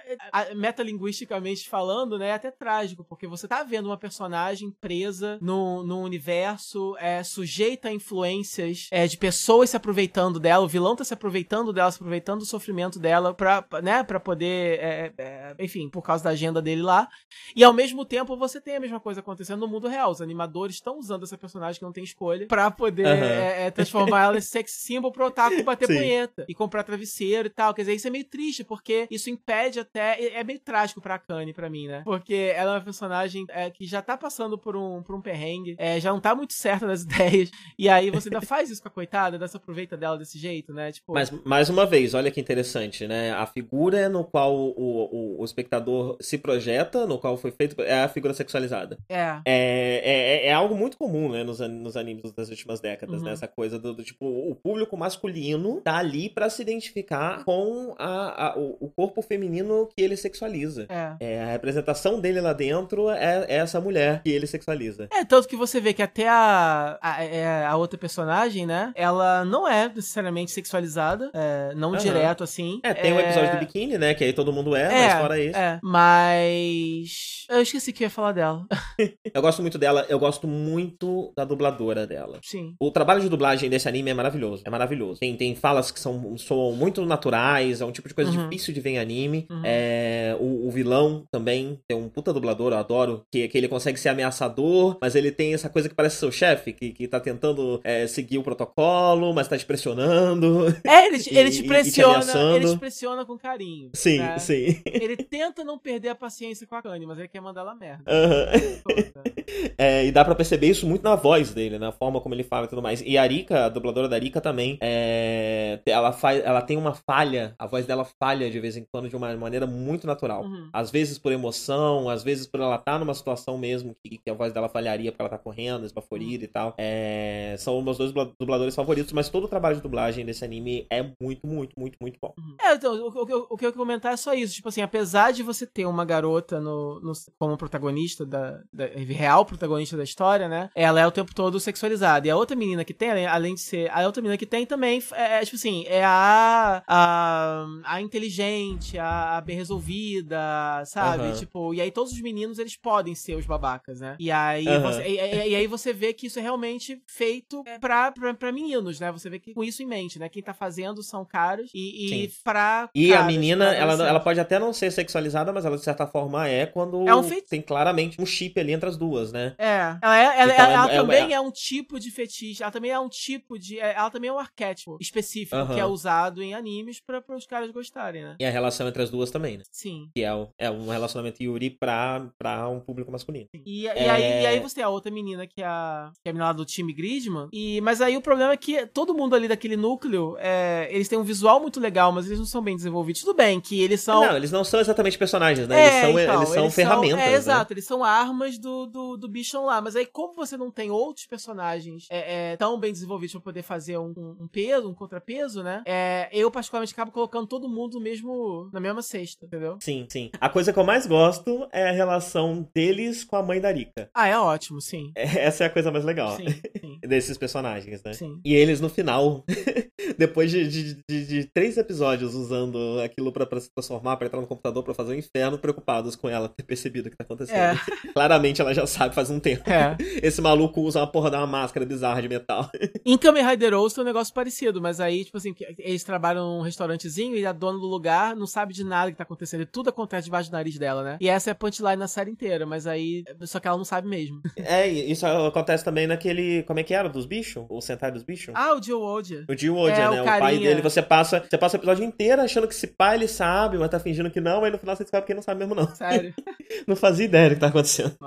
metalinguisticamente falando, né? Até trágico, porque você tá vendo uma personagem presa no, no universo, é sujeita a influências é, de pessoas se aproveitando dela, o vilão tá se aproveitando dela, se aproveitando do sofrimento dela pra, né, pra poder, é, é, enfim, por causa da agenda dele lá. E ao mesmo tempo você tem a mesma coisa acontecendo no mundo real. Os animadores estão usando essa personagem que não tem escolha pra poder uhum. transformar ela em sex symbol pro otaku bater (laughs) Sim. punheta e comprar travesseiro e tal. Quer dizer, isso é meio triste, porque isso impede até. É meio trágico pra Kanye, pra mim, né? Porque ela é uma personagem é, que já tá passando por um, por um perrengue, é, já não tá muito certa das (laughs) ideias. E aí você ainda faz isso com a coitada, ainda se aproveita dela desse jeito, né? Tipo... Mas, mais uma vez, olha que interessante, né? A figura no qual o, o, o espectador se projeta, no qual foi feito, é a figura sexualizada. É. É, é, é algo muito comum, né, nos, nos animes das últimas décadas, uhum. né? Essa coisa do, do, tipo, o público masculino tá ali para se identificar com a, a o, o, corpo feminino que ele sexualiza. É. é. A representação dele lá dentro é, é, essa mulher que ele sexualiza. É, tanto que você vê que até a, a, é, a outra personagem, né? Ela não é necessariamente sexualizada, é, não uhum. direto assim. É, tem o um episódio do biquíni, né? Que aí todo mundo é, mas fora isso. É, mas. Eu esqueci que eu ia falar dela. (laughs) eu gosto muito dela, eu gosto muito da dubladora dela. Sim. O trabalho de dublagem desse anime é maravilhoso. É maravilhoso. Tem, tem falas que são, são muito naturais, é um tipo de coisa uhum. difícil de ver em anime. Uhum. É, o, o, vilão também tem um puta dublador, eu adoro, que, que ele consegue ser ameaçador, mas ele tem essa coisa que parece seu chefe, que, que tá tentando é, seguir o protocolo, mas tá te pressionando. (laughs) É, ele, te, ele te pressiona, te ele te pressiona com carinho. Sim, né? sim. Ele tenta não perder a paciência com a Kanye, mas ele quer mandar ela merda. Uhum. é, e dá pra perceber isso muito na voz dele, na forma como ele fala e tudo mais. E a Arika, a dubladora da Arika também, é, ela, faz, ela tem uma falha, a voz dela falha de vez em quando de uma maneira muito natural. Uhum. Às vezes por emoção, às vezes por ela estar tá numa situação mesmo que, que, a voz dela falharia porque ela tá correndo, esbaforida uhum. e tal. É, são meus dois dubladores favoritos, mas todo o trabalho de dublagem desse anime é muito, muito, muito, muito bom. Uhum. É, então, o, o, o, que eu ia comentar é só isso. Tipo assim, apesar de você ter uma garota no, no como protagonista da, da, real protagonista da história, né? Ela é o tempo todo sexualizada. E a outra menina que tem, além de ser. A outra menina que tem também é, é tipo assim, é a. a, a inteligente, a, a, bem resolvida, sabe? Uhum. Tipo, e aí todos os meninos eles podem ser os babacas, né? E aí, uhum. você, e, e, e, aí você vê que isso é realmente feito pra, pra, pra, meninos, né? Você vê que com isso em mente, né? Quem tá fazendo são caras e, e pra. E caras, a menina, ela, ela pode até não ser sexualizada, mas ela de certa forma é quando é um feito... tem claramente um chip ali entre as duas, né? É. Ela, é, ela, então, ela, é, também é, é, um tipo de fetiche, ela também é um tipo de. É, ela também é um arquétipo específico uhum. que é usado em animes pra, pra os caras gostarem, né? E a relação entre as duas também, né? Sim. Que é, o, é um relacionamento Yuri pra, pra um público masculino. E, e, aí, e aí você tem a outra menina que é a, que é a menina lá do time Grisman. E, mas aí o problema é que todo mundo ali daquele núcleo, é, eles têm um visual muito legal, mas eles não são bem desenvolvidos. Tudo bem que eles são. Não, eles não são exatamente personagens, né? eles são, então, eles são eles ferramentas. São, é, né? exato, eles são armas do, do, do bichão lá. Mas aí, como você não tem outros personagens é, é, tão bem desenvolvidos pra poder fazer um, um peso, um contrapeso, né? É, eu, particularmente, acabo colocando todo mundo no mesmo, na mesma cesta, entendeu? Sim, sim. A coisa que eu mais gosto é a relação deles com a mãe da Rika. Ah, é ótimo, sim. Essa é a coisa mais legal. Sim, sim. (laughs) Desses personagens, né? Sim. E eles, no final, (laughs) depois de, de, de, de, três episódios usando aquilo pra, pra se transformar, pra entrar no computador, pra fazer o um inferno, preocupados com ela ter percebido o que tá acontecendo. É. (laughs) Claramente ela já sabe faz um tempo. É. Esse maluco usa uma porra de uma máscara bizarra de metal. Em Kamen Rider tem um negócio parecido, mas aí, tipo assim, eles trabalham num restaurantezinho e a dona do lugar não sabe de nada que tá acontecendo. E tudo acontece debaixo do nariz dela, né? E essa é a punchline na série inteira, mas aí. Só que ela não sabe mesmo. (laughs) É, isso acontece também naquele. Como é que era? Dos bichos? O Sentai dos bichos? Ah, o Jill Odia. O Jill Odia, é, né? O, pai dele, você passa, você passa o episódio inteiro achando que esse pai ele sabe, mas tá fingindo que não, aí no final você descobre que ele não sabe mesmo, não. Sério? (laughs) não fazia ideia do que tá acontecendo.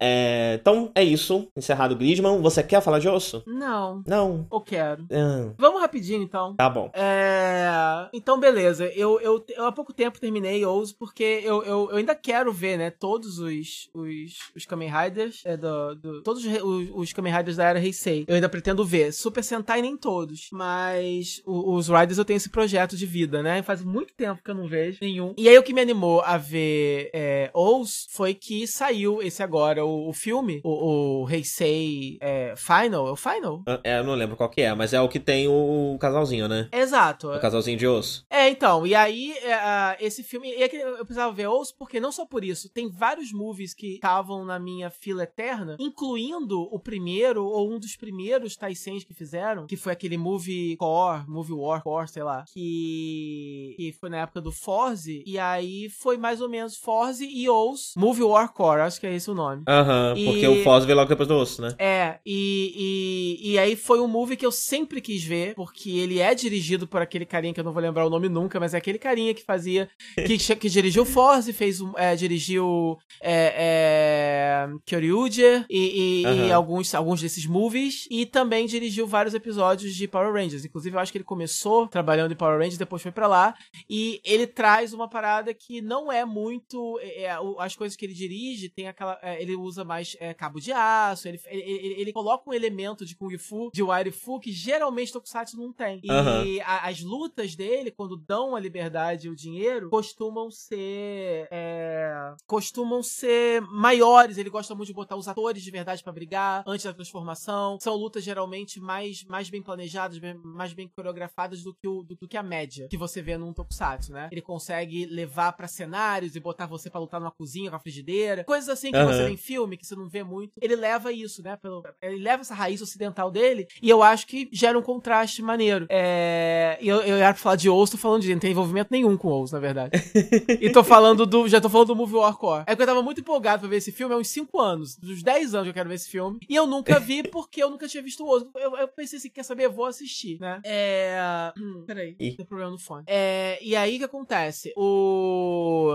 É, então, é isso. Encerrado o Grisman. Você quer falar de osso? Não. Não. Ou quero. Ah. Vamos rapidinho, então. Tá bom. É... Então, beleza. Eu, eu, eu há pouco tempo terminei Osso porque eu, eu, eu, ainda quero ver, né, todos os, os, os Kamen Riders, é, do, do, todos os, os Kamen Riders da era Heisei. Eu ainda pretendo ver. Super Sentai nem todos, mas Mas o, os Riders eu tenho esse projeto de vida, né? Faz muito tempo que eu não vejo nenhum. E aí o que me animou a ver é, Ous foi que saiu esse agora, o, o filme, o, o Heisei é, Final. É o Final? É, eu não lembro qual que é, mas é o que tem o casalzinho, né? Exato. O casalzinho de osso. É, então. E aí, é, esse filme. E é eu precisava ver Ous, porque não só por isso, tem vários movies que estavam na minha fila eterna, incluindo o primeiro, ou um dos primeiros Taisens que fizeram, que foi aquele movie Core, Movie War Core, sei lá, que, que foi na época do Forze, e aí foi mais ou menos Forze e Ous, Movie War Core, acho que é esse o nome. Aham, uhum, porque o Forze veio logo depois do osso, né? É, e, e, e aí foi um movie que eu sempre quis ver, porque ele é dirigido por aquele carinha que eu não vou lembrar o nome nunca, mas é aquele carinha que fazia, que, que dirigiu Forze, fez, é, dirigiu é, é, Kyoryuger e, e, uhum. e alguns, alguns desses movies, e também dirigiu vários episódios de Power Rangers. Inclusive, eu acho que ele começou trabalhando em Power Rangers, depois foi para lá. E ele traz uma parada que não é muito. É, é as coisas que ele dirige, tem aquela. É, ele usa mais é, cabo de aço, ele, ele, ele, coloca um elemento de Kung Fu, de Wire Fu, que geralmente Tokusatsu não tem. E uhum. a, as lutas dele, quando dão a liberdade e o dinheiro, costumam ser. É, costumam ser maiores. Ele gosta muito de botar os atores de verdade para brigar antes da transformação. São lutas geralmente mais, mais bem planejadas, mais bem coreografadas do que, o, do, do que a média que você vê num tokusatsu, né? Ele consegue levar para cenários e botar você para lutar numa cozinha com a frigideira. Coisas assim que uhum. você vê em filme, que você não vê muito. Ele leva isso, né? Pelo, ele leva essa raiz ocidental dele e eu acho que gera um contraste maneiro. É, eu, eu ia falar de Ous, tô falando de não tem envolvimento nenhum com Ous, na verdade. (laughs) e tô falando do. Já tô falando do Movie War Core. É que eu tava muito empolgado pra ver esse filme há uns 5 anos. Dos 10 anos que eu quero ver esse filme. E eu nunca vi (laughs) porque eu nunca tinha visto o Ous. Eu, eu pensei assim, quer saber? Vou assistir, né? É. Hum, peraí, tem problema no fone. É, e aí o que acontece? O.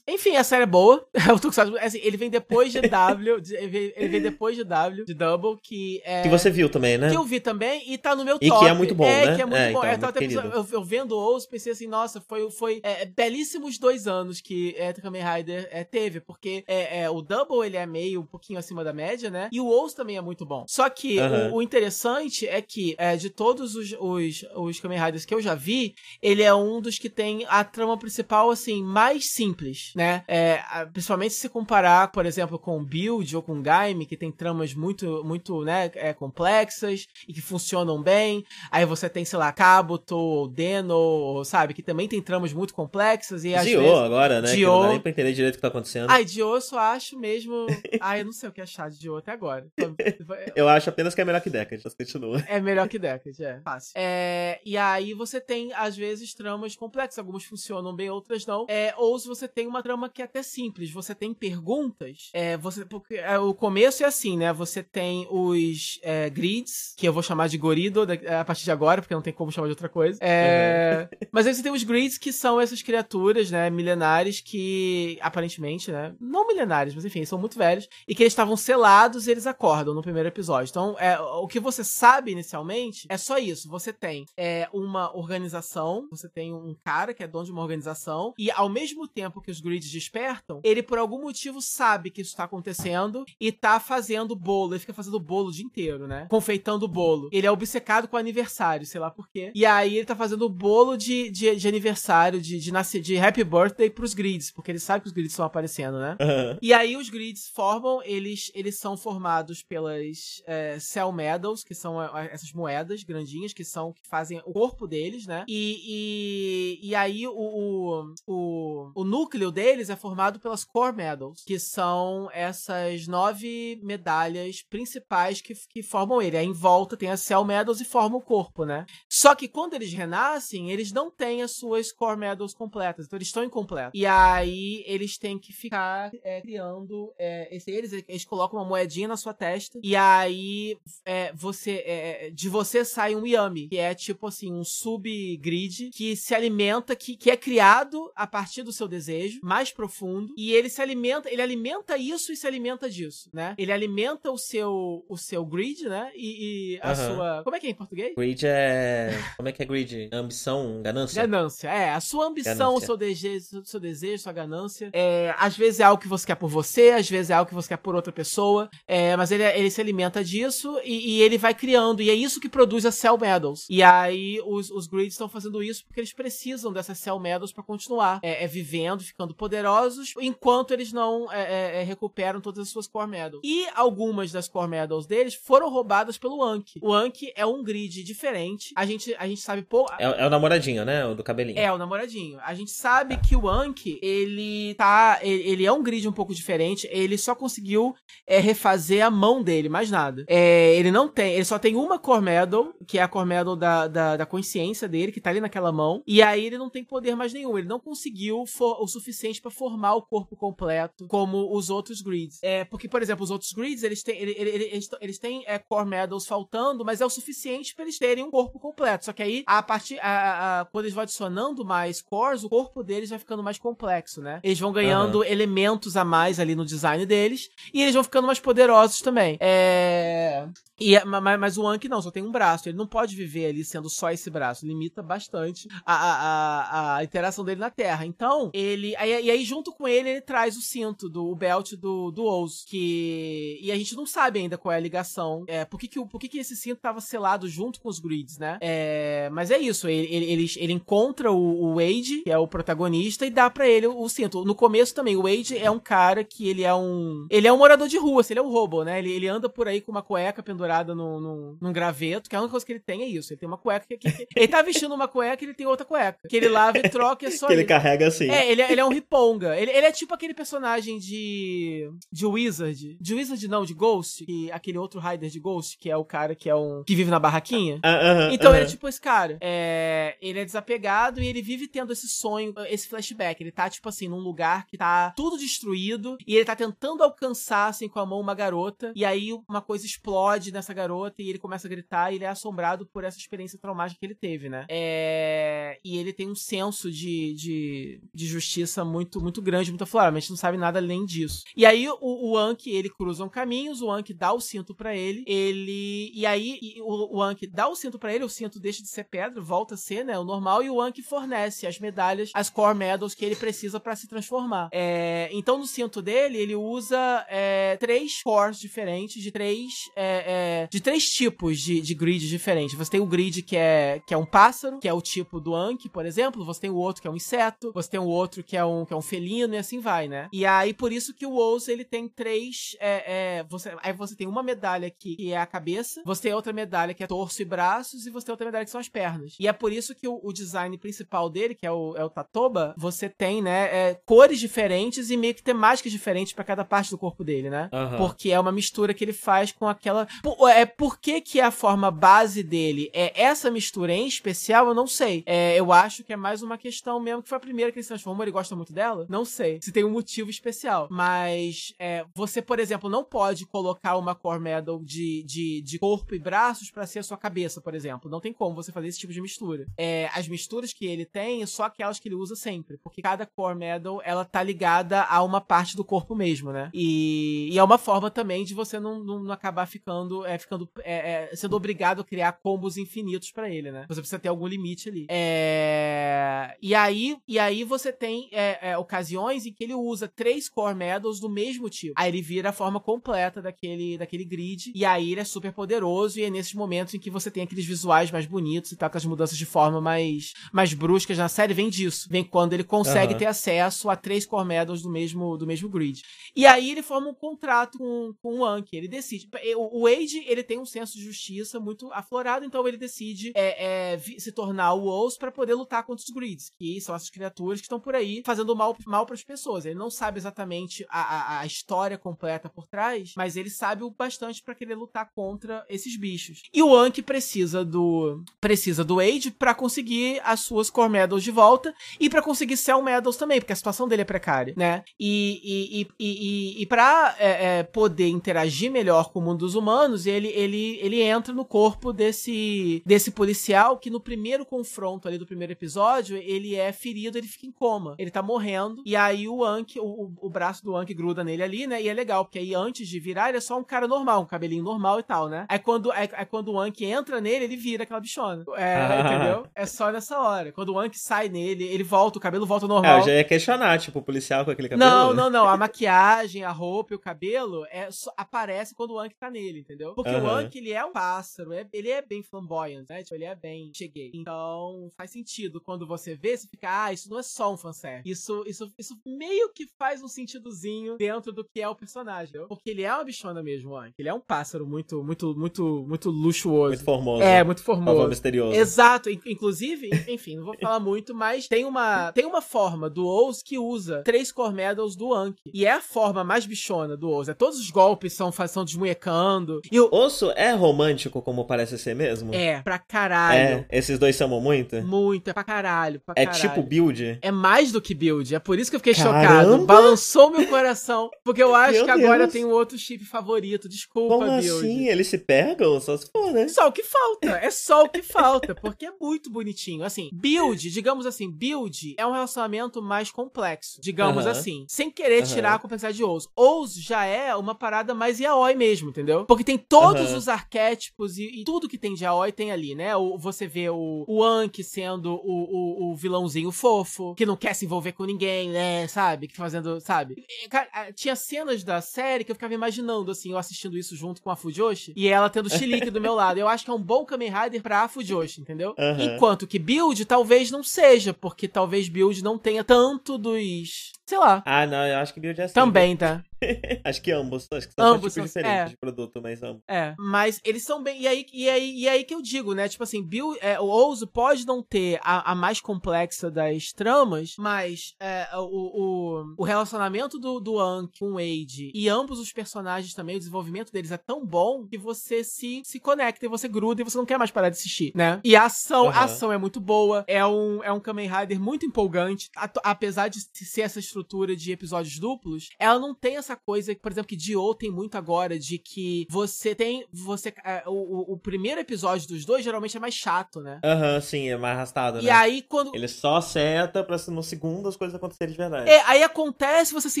Enfim, a série é boa. (laughs) o Tokusatsu, assim, ele vem depois de (laughs) W. de, ele vem depois de W, de Double, que é. Que você viu também, né? Que eu vi também e tá no meu top. E que é muito bom, é, né? que é muito é, bom. Então, é, eu, eu, eu, vendo o Ous, pensei assim, nossa, foi, foi é, belíssimos dois anos que é, Kamen Rider é, teve, porque é, é, o Double ele é meio um pouquinho acima da média, né? E o Ous também é muito bom. Só que uhum. o, o, interessante é que é, de todos os, os, os Kamen Riders que eu já vi, ele é um dos que tem a trama principal, assim, mais simples, né? É, principalmente se comparar, por exemplo, com o Build ou com o Gaime, que tem tramas muito, muito, né, é, complexas e que funcionam bem. Aí você tem, sei lá, Kabuto, Deno, sabe? Que também tem tramas muito complexas e às Dio vezes... agora, né? Dio... Que não dá nem pra entender direito o que tá acontecendo. Ai, Dio eu só acho mesmo... Ai, eu não sei o que achar de Dio até agora. (laughs) eu acho apenas que é melhor que Decade, mas continua. É melhor que Decade, é. Fácil. É, e aí você tem, às vezes, tramas complexas. Algumas funcionam bem, outras não. É, ou se você tem uma trama que é até simples. Você tem perguntas. É, você, porque é, o começo é assim, né? Você tem os é, grids, que eu vou chamar de Gorido a partir de agora, porque não tem como chamar de outra coisa. É, uhum. Mas aí você tem os grids, que são essas criaturas, né? Milenares que, aparentemente, né? Não milenares, mas enfim, são muito velhos. E que eles estavam selados e eles acordam no primeiro episódio. Então, é, o que você sabe inicialmente é só isso. Você tem é, uma organização, você tem um cara que é dono de uma organização, e ao mesmo tempo que os grids despertam, ele por algum motivo sabe que isso tá acontecendo e tá fazendo bolo. Ele fica fazendo bolo o dia inteiro, né? Confeitando bolo. Ele é obcecado com aniversário, sei lá por quê. E aí ele tá fazendo bolo de, de, de aniversário, de, de, de happy birthday pros grids, porque ele sabe que os grids estão aparecendo, né? Uhum. E aí os grids formam, eles, eles são formados pelas é, cell medals, que são essas moedas grandinhas, que são que fazem o corpo deles, né? E, e, e aí o, o, o, núcleo deles é formado pelas core medals, que são essas nove medalhas principais que, que formam ele. Aí em volta tem as cell medals e formam o corpo, né? Só que quando eles renascem, eles não têm as suas core medals completas, então eles estão incompletos. E aí eles têm que ficar é, criando é, esse, eles, eles colocam uma moedinha na sua testa e aí é, você é, de você sai um Yami, que é tipo assim um sub-grid que se alimenta, que, que é criado a partir do seu desejo mais profundo e ele se alimenta, ele alimenta isso e se alimenta disso, né? Ele alimenta o seu o seu grid, né? E, e a sua como é que é em português? Grid é como é que é grid? Ambição, ganância. Ganância, é a sua ambição, ganância. o seu desejo, o seu desejo, sua ganância. É, às vezes é algo que você quer por você, às vezes é algo que você quer por outra pessoa, é, mas ele, ele se alimenta disso e, e ele vai criando e é isso que produz a Cell Medals. E aí os, os Grids estão fazendo isso porque eles precisam dessas Cell Medals para continuar é, é, vivendo, ficando poderosos, enquanto eles não é, é, é, recuperam todas as suas Core Medals. E algumas das Core Medals deles foram roubadas pelo Anki. O Anki é um grid diferente. A gente, a gente sabe pouco. É, é, o namoradinho, né? O do cabelinho. É, o namoradinho. A gente sabe que o Anki, ele tá. Ele, ele, é um grid um pouco diferente. Ele só conseguiu é, refazer a mão dele, mais nada. É, ele não tem. Ele só tem uma Core Medal, que é a Core Medal da, da, da consciência dele, que tá ali naquela mão. E aí ele não tem poder mais nenhum. Ele não conseguiu o suficiente para formar o corpo completo como os outros grids. É, porque, por exemplo, os outros grids, eles têm, eles, eles, eles têm é, core medals faltando, mas é o suficiente para eles terem um corpo completo. Só que aí, a partir, a, a, quando eles vão adicionando mais cores, o corpo deles vai ficando mais complexo, né? Eles vão ganhando uhum. elementos a mais ali no design deles e eles vão ficando mais poderosos também. É... E, é, mas, mas, o Anki não, só tem um braço. Ele não pode viver ali sendo só esse braço. Limita bastante a, a, a, interação dele na Terra. Então, ele. Aí, e aí, junto com ele, ele traz o cinto do o belt do, do. Que. E a gente não sabe ainda qual é a ligação. É, por que, que, por que, que esse cinto estava selado junto com os grids, né? É, mas é isso. Ele, ele, ele, ele encontra o, o, Wade, que é o protagonista, e dá para ele o, o, cinto. No começo também, o Wade é um cara que ele é um. Ele é um morador de rua, assim, ele é um robô, né? Ele, ele anda por aí com uma cueca pendurada pendurada no, no, num graveto, que a única coisa que ele tem é isso. Ele tem uma cueca que, que ele tá vestindo uma cueca e ele tem outra cueca. Que ele lava e troca e é só. que ele, ele carrega assim. É, ele, é, ele é um riponga. Ele, ele é tipo aquele personagem de. de Wizard. De Wizard não, de Ghost. Que, aquele outro Rider de Ghost, que é o cara que é um. que vive na barraquinha. Uh, uh -huh, então uh -huh. ele é tipo esse cara. É, ele é desapegado e ele vive tendo esse sonho, esse flashback. Ele tá, tipo assim, num lugar que tá tudo destruído e ele tá tentando alcançar, assim, com a mão uma garota. E aí uma coisa explode nessa garota e ele começa a gritar e ele é assombrado por essa experiência traumática que ele teve, né? É... E ele tem um senso de, de, de justiça muito muito grande, muito aflorado, mas a gente não sabe nada além disso. E aí o, o Anki, ele cruzam caminhos, o Anki dá o cinto para ele, ele... E aí o, o Anki dá o cinto para ele, o cinto deixa de ser pedra, volta a ser, né, o normal, e o Anki fornece as medalhas, as Core Medals que ele precisa para se transformar. É... Então no cinto dele, ele usa é, três cores diferentes, de três é, é de três tipos de, de grid diferentes. Você tem o grid que é, que é um pássaro, que é o tipo do Anki, por exemplo. Você tem o outro que é um inseto. Você tem o outro que é um, que é um felino e assim vai, né? E aí, por isso que o Oz, ele tem três... É, é, você, aí você tem uma medalha aqui, que é a cabeça. Você tem outra medalha que é torso e braços. E você tem outra medalha que são as pernas. E é por isso que o, o design principal dele, que é o, é o Tatoba, você tem, né, é, cores diferentes e meio que temáticas diferentes para cada parte do corpo dele, né? Uhum. Porque é uma mistura que ele faz com aquela é por que, que a forma base dele é essa mistura em especial, eu não sei. É, eu acho que é mais uma questão mesmo que foi a primeira que ele se transformou, ele gosta muito dela. Não sei se tem um motivo especial. Mas é, você, por exemplo, não pode colocar uma core medal de, de, de corpo e braços para ser a sua cabeça, por exemplo. Não tem como você fazer esse tipo de mistura. É, as misturas que ele tem só aquelas que ele usa sempre. Porque cada core medal, ela tá ligada a uma parte do corpo mesmo, né? E, e é uma forma também de você não, não, não acabar ficando é, ficando é, é, sendo obrigado a criar combos infinitos para ele, né? Você precisa ter algum limite ali. É... E aí, e aí você tem é, é, ocasiões em que ele usa três core medals do mesmo tipo. Aí ele vira a forma completa daquele, daquele grid. E aí ele é super poderoso. E é nesses momentos em que você tem aqueles visuais mais bonitos e tal, com as mudanças de forma mais, mais bruscas na série, vem disso. Vem quando ele consegue uhum. ter acesso a três core medals do mesmo, do mesmo grid. E aí ele forma um contrato com, com o Anki. Ele decide. O, o Wade, ele tem um senso de justiça muito aflorado, então ele decide é, é, se tornar o Oz para poder lutar contra os Grids, que são essas criaturas que estão por aí fazendo mal, mal para as pessoas. Ele não sabe exatamente a, a, a, história completa por trás, mas ele sabe o bastante para querer lutar contra esses bichos. E o Anki precisa do precisa do Age para conseguir as suas Core Medals de volta e para conseguir Cell Medals também, porque a situação dele é precária, né? E, e, e, e, e para é, é, poder interagir melhor com o mundo dos humanos, ele, ele, ele entra no corpo desse, desse policial que no primeiro confronto ali do primeiro episódio, ele é ferido, ele fica em coma. Ele tá morrendo. E aí o Anki, o, o braço do Anki gruda nele ali, né? E é legal, porque aí antes de virar, ele é só um cara normal, um cabelinho normal e tal, né? Aí quando, é, é quando o Anki entra nele, ele vira aquela bichona. É, (laughs) ah. entendeu? É só nessa hora. Quando o Anki sai nele, ele volta, o cabelo volta normal. É, eu já ia questionar, tipo, o policial com aquele cabelo. Não, não, não. A (laughs) maquiagem, a roupa e o cabelo é, só, aparece quando o Anki tá nele, entendeu? Entendeu? Porque uhum. o Anki, ele é um pássaro, é, ele é bem flamboyant, né? Tipo, ele é bem cheguei. Então, faz sentido quando você vê, você fica, ah, isso não é só um fanservice. Isso, isso, isso meio que faz um sentidozinho dentro do que é o personagem, entendeu? Porque ele é uma bichona mesmo, o Anki. Ele é um pássaro muito, muito, muito, muito luxuoso. Muito formoso. É, muito formoso. misterioso. Exato. Inclusive, (laughs) enfim, não vou falar muito, mas tem uma, tem uma forma do Oz que usa três core medals do Anki. E é a forma mais bichona do Oz. É, todos os golpes são, são desmunhecando. E o Osso é romântico como parece ser mesmo? É, pra caralho. É, esses dois chamam muito? Muito, é pra caralho, pra é tipo build? É mais do que build. É por isso que eu fiquei Caramba. chocado. Balançou meu coração. Porque eu acho meu que agora Deus. eu tenho outro chip favorito. Desculpa, como build. assim? Eles se pegam? Só se for, né? Só o que falta. É só o que falta. Porque é muito bonitinho. Assim, build, digamos assim, build é um relacionamento mais complexo. Digamos uh -huh. assim. Sem querer uh -huh. tirar a complexidade de Ouse. Ouse já é uma parada mais yaoi mesmo, entendeu? Porque tem todos uh -huh. os arquétipos e, e, tudo que tem de yaoi tem ali, né? O, você vê o, o Anki sendo o, o, o, vilãozinho fofo, que não quer se envolver com ninguém, né? Sabe? Que fazendo, sabe? Cara, tinha cenas da série que eu ficava imaginando, assim, eu assistindo isso junto com a Fujoshi e ela tendo (laughs) chilique do meu lado. Eu acho que é um bom Kamen Rider pra Fujoshi, entendeu? Enquanto que Build talvez não seja, porque talvez Build não tenha tanto dos sei lá. Ah, não, eu acho que Build é assim. Também, tá? (laughs) acho que ambos. Acho que são ambos tipos são, diferentes é. de produto, mas ambos. É, mas eles são bem. E aí, e aí, e aí que eu digo, né? Tipo assim, Bill, é, o Ouzo pode não ter a, a, mais complexa das tramas, mas é, o, o, o, relacionamento do, do Anki com o Wade e ambos os personagens também, o desenvolvimento deles é tão bom que você se, se conecta e você gruda e você não quer mais parar de assistir, né? E a ação, uhum. a ação é muito boa, é um, é um Kamen Rider muito empolgante, a, apesar de ser essa estrutura de episódios duplos, ela não tem essa coisa, por exemplo, que Dio tem muito agora, de que você tem. você é, o, o, primeiro episódio dos dois geralmente é mais chato, né? Aham, uhum, sim, é mais arrastado, né? E aí quando. Ele só seta pra no segundo as coisas acontecerem de verdade. É, aí acontece, você se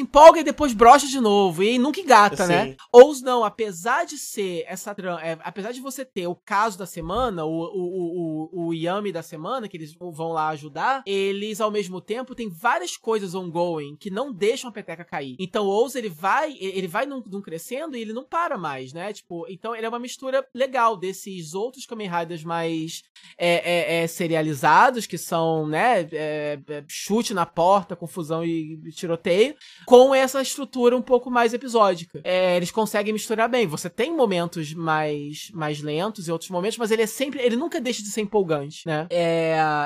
empolga e depois brocha de novo. E aí nunca engata, né? sim. né? Ou não, apesar de ser essa. É, apesar de você ter o caso da semana, o, o, o, o Yami da semana, que eles vão lá ajudar, eles ao mesmo tempo têm várias coisas ongoing que não deixam a peteca cair. Então o Ouse, ele vai, ele vai num, num, crescendo e ele não para mais, né? Tipo, então ele é uma mistura legal desses outros Kamen Riders mais é, é, é, serializados, que são, né, é, é, chute na porta, confusão e tiroteio, com essa estrutura um pouco mais episódica. É, eles conseguem misturar bem. Você tem momentos mais, mais lentos e outros momentos, mas ele é sempre, ele nunca deixa de ser empolgante, né?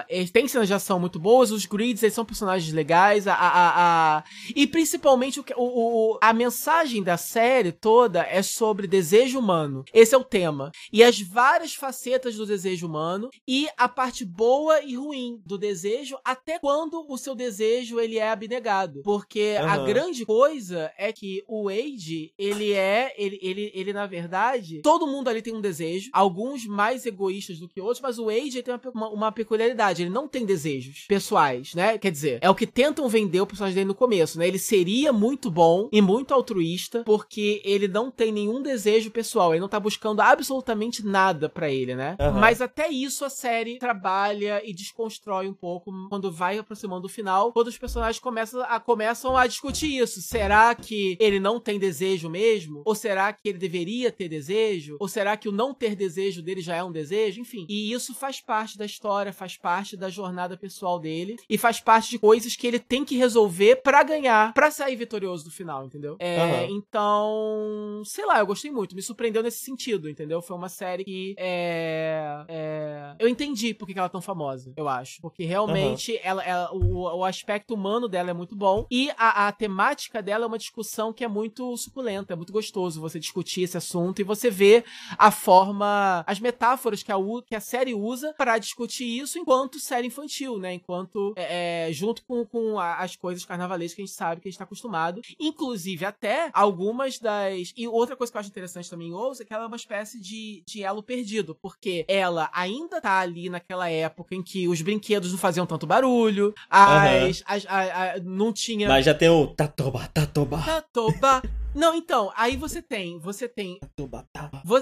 Ele tem cenas de ação muito boas, os grids, eles são personagens legais, a, a, a e principalmente o, o, a mensagem da série toda é sobre desejo humano. Esse é o tema. E as várias facetas do desejo humano e a parte boa e ruim do desejo até quando o seu desejo ele é abnegado. Porque uhum. a grande coisa é que o Wade, ele é, ele, ele, ele na verdade, todo mundo ali tem um desejo, alguns mais egoístas do que outros, mas o Wade tem uma, uma, peculiaridade, ele não tem desejos pessoais, né? Quer dizer, é o que tentam vender o personagem dele no começo, né? Ele seria muito bom e muito altruísta, porque ele não tem nenhum desejo pessoal, ele não tá buscando absolutamente nada para ele, né? Uhum. Mas até isso a série trabalha e desconstrói um pouco quando vai aproximando do final, quando os personagens começam a, começam a discutir isso. Será que ele não tem desejo mesmo? Ou será que ele deveria ter desejo? Ou será que o não ter desejo dele já é um desejo? Enfim. E isso faz parte da história, faz parte da jornada pessoal dele e faz parte de coisas que ele tem que resolver para ganhar, para sair vitorioso do final, entendeu? É, uhum. Então, sei lá, eu gostei muito. Me surpreendeu nesse sentido, entendeu? Foi uma série que é, é... eu entendi por que ela é tão famosa, eu acho. Porque realmente uhum. ela, ela o, o, aspecto humano dela é muito bom e a, a temática dela é uma discussão que é muito suculenta, é muito gostoso você discutir esse assunto e você ver a forma, as metáforas que a, que a série usa para discutir isso enquanto série infantil, né? Enquanto é, é junto com, com as coisas carnavalescas que a gente sabe que a gente tá acostumado. Inclusive, até algumas das. E outra coisa que eu acho interessante também em Ouse é que ela é uma espécie de, de elo perdido, porque ela ainda tá ali naquela época em que os brinquedos não faziam tanto barulho, as. Uhum. as a, a, não tinha. Mas já tem o Tatoba, Tatoba. Tatoba. (laughs) Não, então, aí você tem, você tem.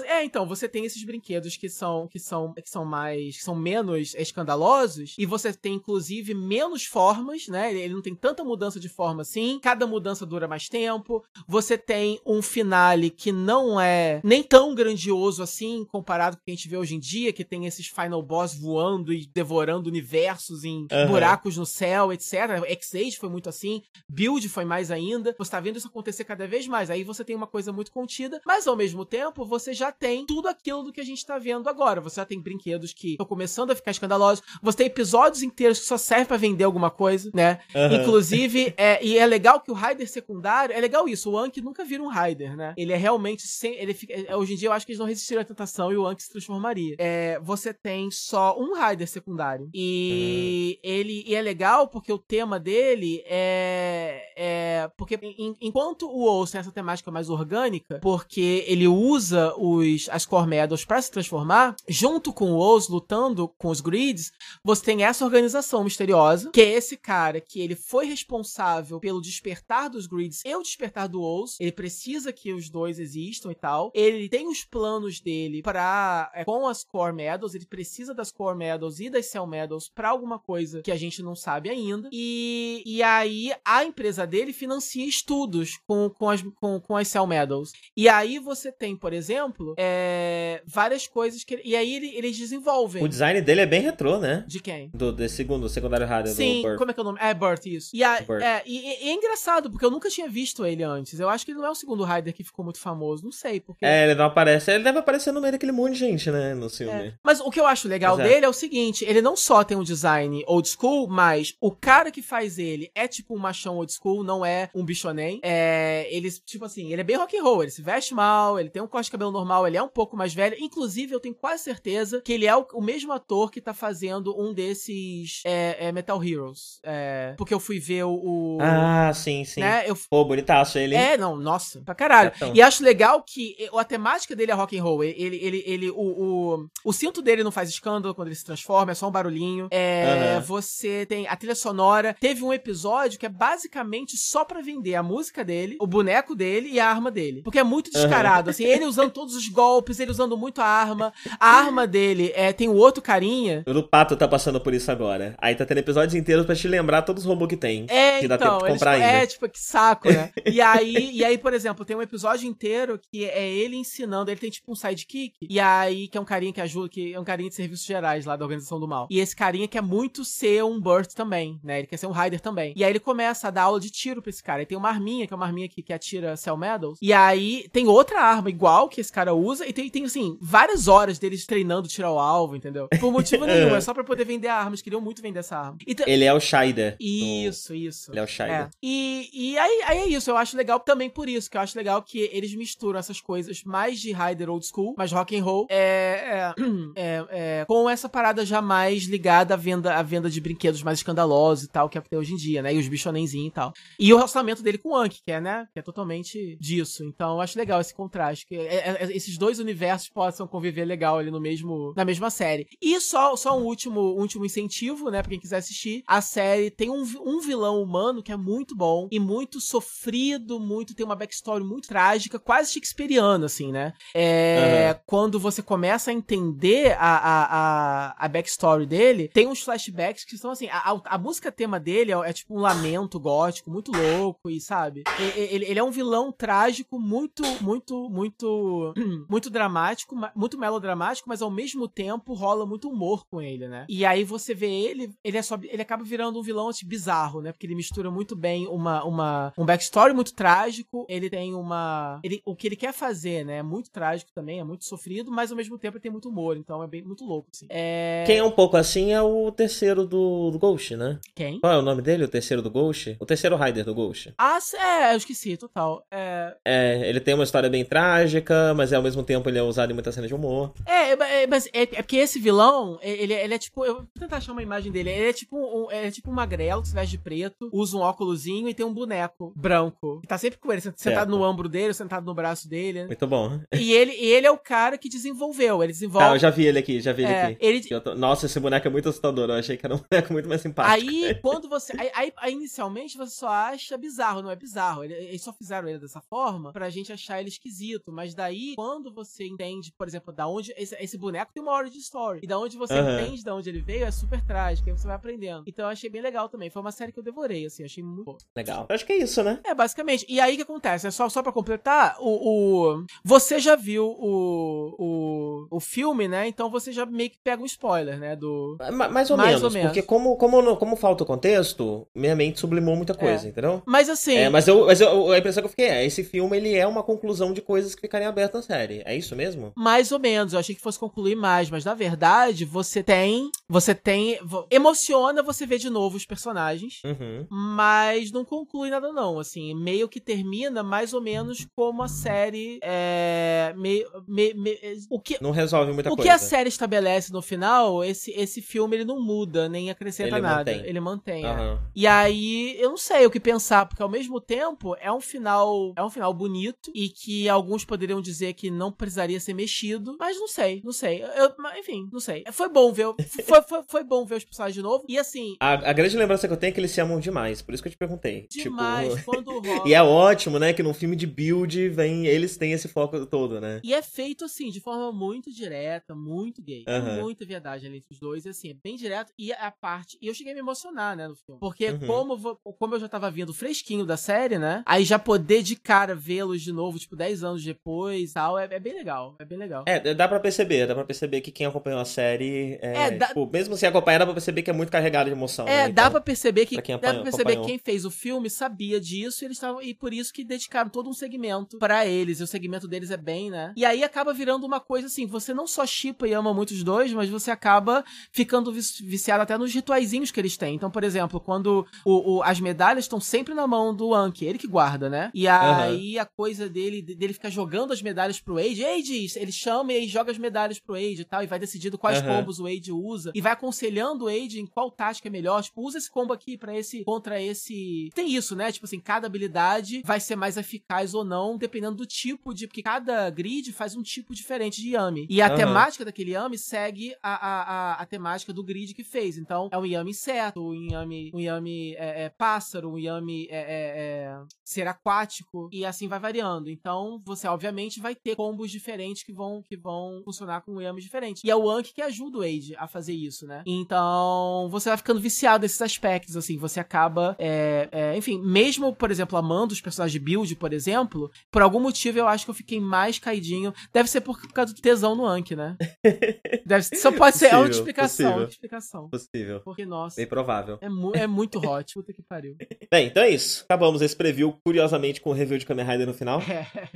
É, então, você tem esses brinquedos que são que são que são mais, que são menos escandalosos e você tem inclusive menos formas, né? Ele não tem tanta mudança de forma assim. Cada mudança dura mais tempo. Você tem um finale que não é nem tão grandioso assim comparado com o que a gente vê hoje em dia, que tem esses final boss voando e devorando universos em uhum. buracos no céu, etc. X-Age foi muito assim, Build foi mais ainda. Você tá vendo isso acontecer cada vez mais. Aí você tem uma coisa muito contida, mas ao mesmo tempo você já tem tudo aquilo do que a gente tá vendo agora. Você já tem brinquedos que estão começando a ficar escandalosos. Você tem episódios inteiros que só servem para vender alguma coisa, né? Uhum. Inclusive, é, e é legal que o Raider secundário, é legal isso, o Anki nunca vira um Raider, né? Ele é realmente sem, ele fica, é, hoje em dia eu acho que eles não resistiram à tentação e o Anki se transformaria. É, você tem só um Raider secundário. E uhum. ele e é legal porque o tema dele é, é porque em, enquanto o tem essa temática mais orgânica, porque ele usa os as core medals para se transformar, junto com o Oz lutando com os grids, você tem essa organização misteriosa, que é esse cara que ele foi responsável pelo despertar dos grids e o despertar do Oz. Ele precisa que os dois existam e tal. Ele tem os planos dele para é, com as core medals, ele precisa das core medals e das cell medals para alguma coisa que a gente não sabe ainda. E, e aí a empresa dele financia estudos com, com, as, com, com as cell medals. E aí você tem, por exemplo, é, várias coisas que. E aí ele, eles desenvolvem. O design dele é bem retrô, né? De quem? Do, do segundo, secundário rádio Sim, como é que é o nome? É Burt, isso. E, a, é, e, e, é engraçado, porque eu nunca tinha visto ele antes. Eu acho que ele não é o segundo Rider que ficou muito famoso. Não sei, porque. É, ele não aparece. Ele deve aparecer no meio daquele monte de gente, né? No filme. É. Mas o que eu acho legal é. dele é. é o seguinte: ele não só tem um design old school, mas o cara que faz ele é tipo um machão old school, não é um bichonem. É. Ele, tipo assim, ele é bem rock and roll. Ele se veste mal, ele tem um corte de cabelo normal, ele é um pouco mais velho. Inclusive, eu tenho quase certeza que ele é o, o mesmo ator que tá fazendo um desses é, é Metal Heroes. É, porque eu fui ver o, o. ah, sim, sim. Né, eu... Pô, bonitaço ele. É, não, nossa, pra caralho. E acho legal que a temática dele é rock and roll. Ele, ele, ele, o, o, o cinto dele não faz escândalo quando ele se transforma, é só um barulhinho. É, uhum. Você tem a trilha sonora. Teve um episódio que é basicamente só pra vender a música dele, o boneco dele e a arma dele. Porque é muito descarado, uhum. assim, ele usando todos os golpes, ele usando muito a arma. A arma dele é, tem o outro carinha. O Pato tá passando por isso agora. Aí tá tendo episódios inteiros pra te lembrar todos os robôs que tem. É, que então, dá tempo de comprar eles, ainda. É, tipo, que saco, né? (laughs) e aí, e aí, por exemplo, tem um episódio inteiro que é ele ensinando, ele tem tipo um sidekick, e aí, que é um carinha que ajuda, que é um carinha de serviços gerais lá da Organização do Mal. E esse carinha quer muito ser um Burt também, né? Ele quer ser um Rider também. E aí ele começa a dar aula de tiro pra esse cara. E tem uma arminha, que é uma arminha que, que atira Cell Medals. E aí tem outra arma igual que esse cara usa, e tem, tem assim, várias horas deles treinando tirar o alvo, entendeu? Por motivo (laughs) nenhum, é só pra poder vender a arma. Eles queriam muito vender essa arma. Ele é o Shider. Isso, isso. Ele é o Shider. É. E, e aí, aí é isso, eu acho legal também por isso, que eu acho legal que eles misturam essas coisas mais de Rider old school, mais rock and roll, é, é, (clears throat) é, é, com essa parada já mais ligada à venda, à venda de brinquedos mais escandalosos e tal, que é o que tem hoje em dia, né? E os bichonenzinhos e tal. E o relacionamento dele com o Anki, que é, né? Que é totalmente disso. Então eu acho legal esse contraste, que é, é, esses dois universos possam conviver legal ali no mesmo, na mesma série. E só, só um último, último incentivo, né? Pra quem quiser assistir, a série tem um, um vilão humano que é muito bom e muito sofrido, muito tem uma backstory muito trágica, quase shakespeariana, assim, né? É, uhum. Quando você começa a entender a, a, a, a, backstory dele, tem uns flashbacks que são assim, a, a música tema dele é, é, tipo um lamento gótico, muito louco, e sabe? Ele, ele é um vilão trágico, muito, muito, muito, (clears throat) muito dramático, muito melodramático, mas ao mesmo tempo rola muito humor com ele, né? E aí você vê ele, ele é só, ele acaba virando um vilão assim, bizarro, né? Porque ele mistura muito bem uma, uma, um backstory muito trágico, ele tem uma. Ele, o que ele quer fazer, né? É muito trágico também, é muito sofrido, mas ao mesmo tempo ele tem muito humor, então é bem muito louco, assim. É... Quem é um pouco assim é o terceiro do, do Ghost, né? Quem? Qual é o nome dele, o terceiro do Ghost? O terceiro Rider do Ghost. Ah, é, eu esqueci, total. É... é, ele tem uma história bem trágica, mas ao mesmo tempo ele é usado em muitas cenas de humor. É, é mas é, é porque esse vilão, ele, ele é tipo. Eu vou tentar achar uma imagem dele. Ele é tipo um, é tipo um magrelo que se veste de preto, usa um óculosinho e tem um boneco branco. Que tá sempre com ele, sentado no ombro dele, sentado no braço dele. Muito bom. E ele, ele é o cara que desenvolveu. Ele desenvolve. Ah, eu já vi ele aqui, já vi é, ele aqui. Ele... Tô... Nossa, esse boneco é muito assustador. Eu achei que era um (laughs) boneco muito mais simpático. Aí, quando você. Aí, aí inicialmente você só acha bizarro, não é bizarro. Eles só fizeram ele dessa forma pra gente achar ele esquisito. Mas daí, quando você entende, por exemplo, da onde. Esse, esse boneco tem uma origin story. E da onde você uhum. entende de onde ele veio, é super trágico. Aí você vai aprendendo. Então eu achei bem legal também. Foi uma série que eu devorei, assim, achei muito boa. Legal. Eu acho que é isso, né? É, basicamente. E aí o que acontece? É só, só pra completar, o, o. Você já viu o, o, o filme, né? Então você já meio que pega um spoiler, né? Do. Mais ou, mais menos, ou menos. Porque como, como, como falta o contexto, minha mente sublimou muita coisa, é. entendeu? Mas assim. É, mas eu, mas eu, a impressão que eu fiquei é: esse filme ele é uma conclusão de coisas que ficariam abertas na série. É isso mesmo? Mais ou menos. Eu achei que fosse concluir mais, mas na verdade você tem. Você tem. Emociona você ver de novo os personagens, uhum. mas não conclui nada, não. Assim, meio que termina mais ou menos como a série. É. Meio. Me, me, o que, não resolve muita o coisa. O que a série estabelece no final, esse, esse filme ele não muda, nem acrescenta ele nada. Mantém. Ele mantém. Uhum. É. E aí, eu não sei o que pensar, porque ao mesmo tempo é um final. É um final bonito e que alguns poderiam dizer que não precisaria ser mexido, mas não sei, não sei. Eu, enfim, não sei. Foi bom ver. (laughs) Foi, foi, foi bom ver os personagens de novo. E assim. A, a, grande lembrança que eu tenho é que eles se amam demais. Por isso que eu te perguntei. Demais, tipo... quando (laughs) rola. e é ótimo, né? Que num filme de build vem. Eles têm esse foco todo, né? E é feito assim, de forma muito direta, muito gay. Uhum. Muita ali entre os dois. E assim, é bem direto. E a parte. E eu cheguei a me emocionar, né, no filme. Porque uhum. como, como eu já tava vindo fresquinho da série, né? Aí já poder de cara vê-los de novo, tipo, 10 anos depois tal, é, é, bem legal. É bem legal. É, dá pra perceber, dá pra perceber que quem acompanhou a série. É, é dá... tipo, mesmo sem acompanhar, dá pra perceber que é muito carregado de emoção. É, né? dá então, pra perceber que. Pra quem dá pra perceber acompanhou. quem fez o filme sabia disso e eles estavam. E por isso que dedicaram todo um segmento para eles. E o segmento deles é bem, né? E aí acaba virando uma coisa assim: você não só chipa e ama muito os dois, mas você acaba ficando viciado até nos rituaizinhos que eles têm. Então, por exemplo, quando o, o as medalhas estão sempre na mão do Anki, ele que guarda, né? E aí uhum. a coisa dele, dele ficar jogando as medalhas pro Age, Age, ele chama e joga as medalhas pro Age e tal, e vai decidindo quais uhum. combos o Age usa, e vai aconselhando o Age em qual tática é melhor. Tipo, usa esse combo aqui para esse, contra esse. Tem isso, né? Tipo assim, cada habilidade vai ser mais eficaz ou não, dependendo do tipo de. Porque cada grid faz um tipo diferente de Yami. E a uhum. temática daquele Yami segue a, a, a, a, temática do grid que fez. Então, é um Yami inseto, um Yami, um Yami é, é, pássaro, um Yami é, é, é, ser aquático, e assim vai variando. Então, você obviamente vai ter combos diferentes que vão, que vão funcionar com Yamis diferentes. E é o Anki que ajuda o Age a fazer isso, né? Então, você vai ficando viciado nesses aspectos, assim, você acaba, é, é, enfim, mesmo, por exemplo, amando os personagens de build, por exemplo, por algum motivo eu acho que eu fiquei mais caidinho. Deve ser por causa do tesão no Anki, né? (laughs) Deve, só pode ser, é outra explicação, outra explicação. Possível. Porque, nossa. Bem provável. É, mu é muito hot, puta que pariu. (laughs) Bem, então é isso. Acabamos esse preview, curiosamente, com o review de Kamen Rider no final.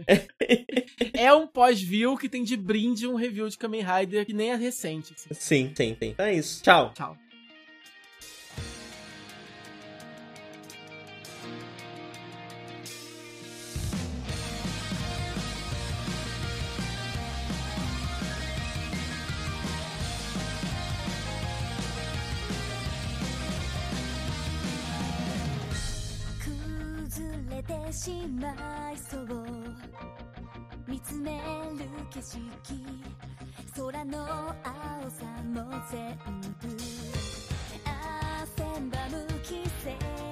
É, é um pós-view que tem de brinde um review de Kamen Rider que nem é recente. Assim. Sim, tem, tem. Então é isso. Tchau. Tchau. てしまいそう。見つめる景色。空の青さも全部。汗ばむ季節。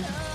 love.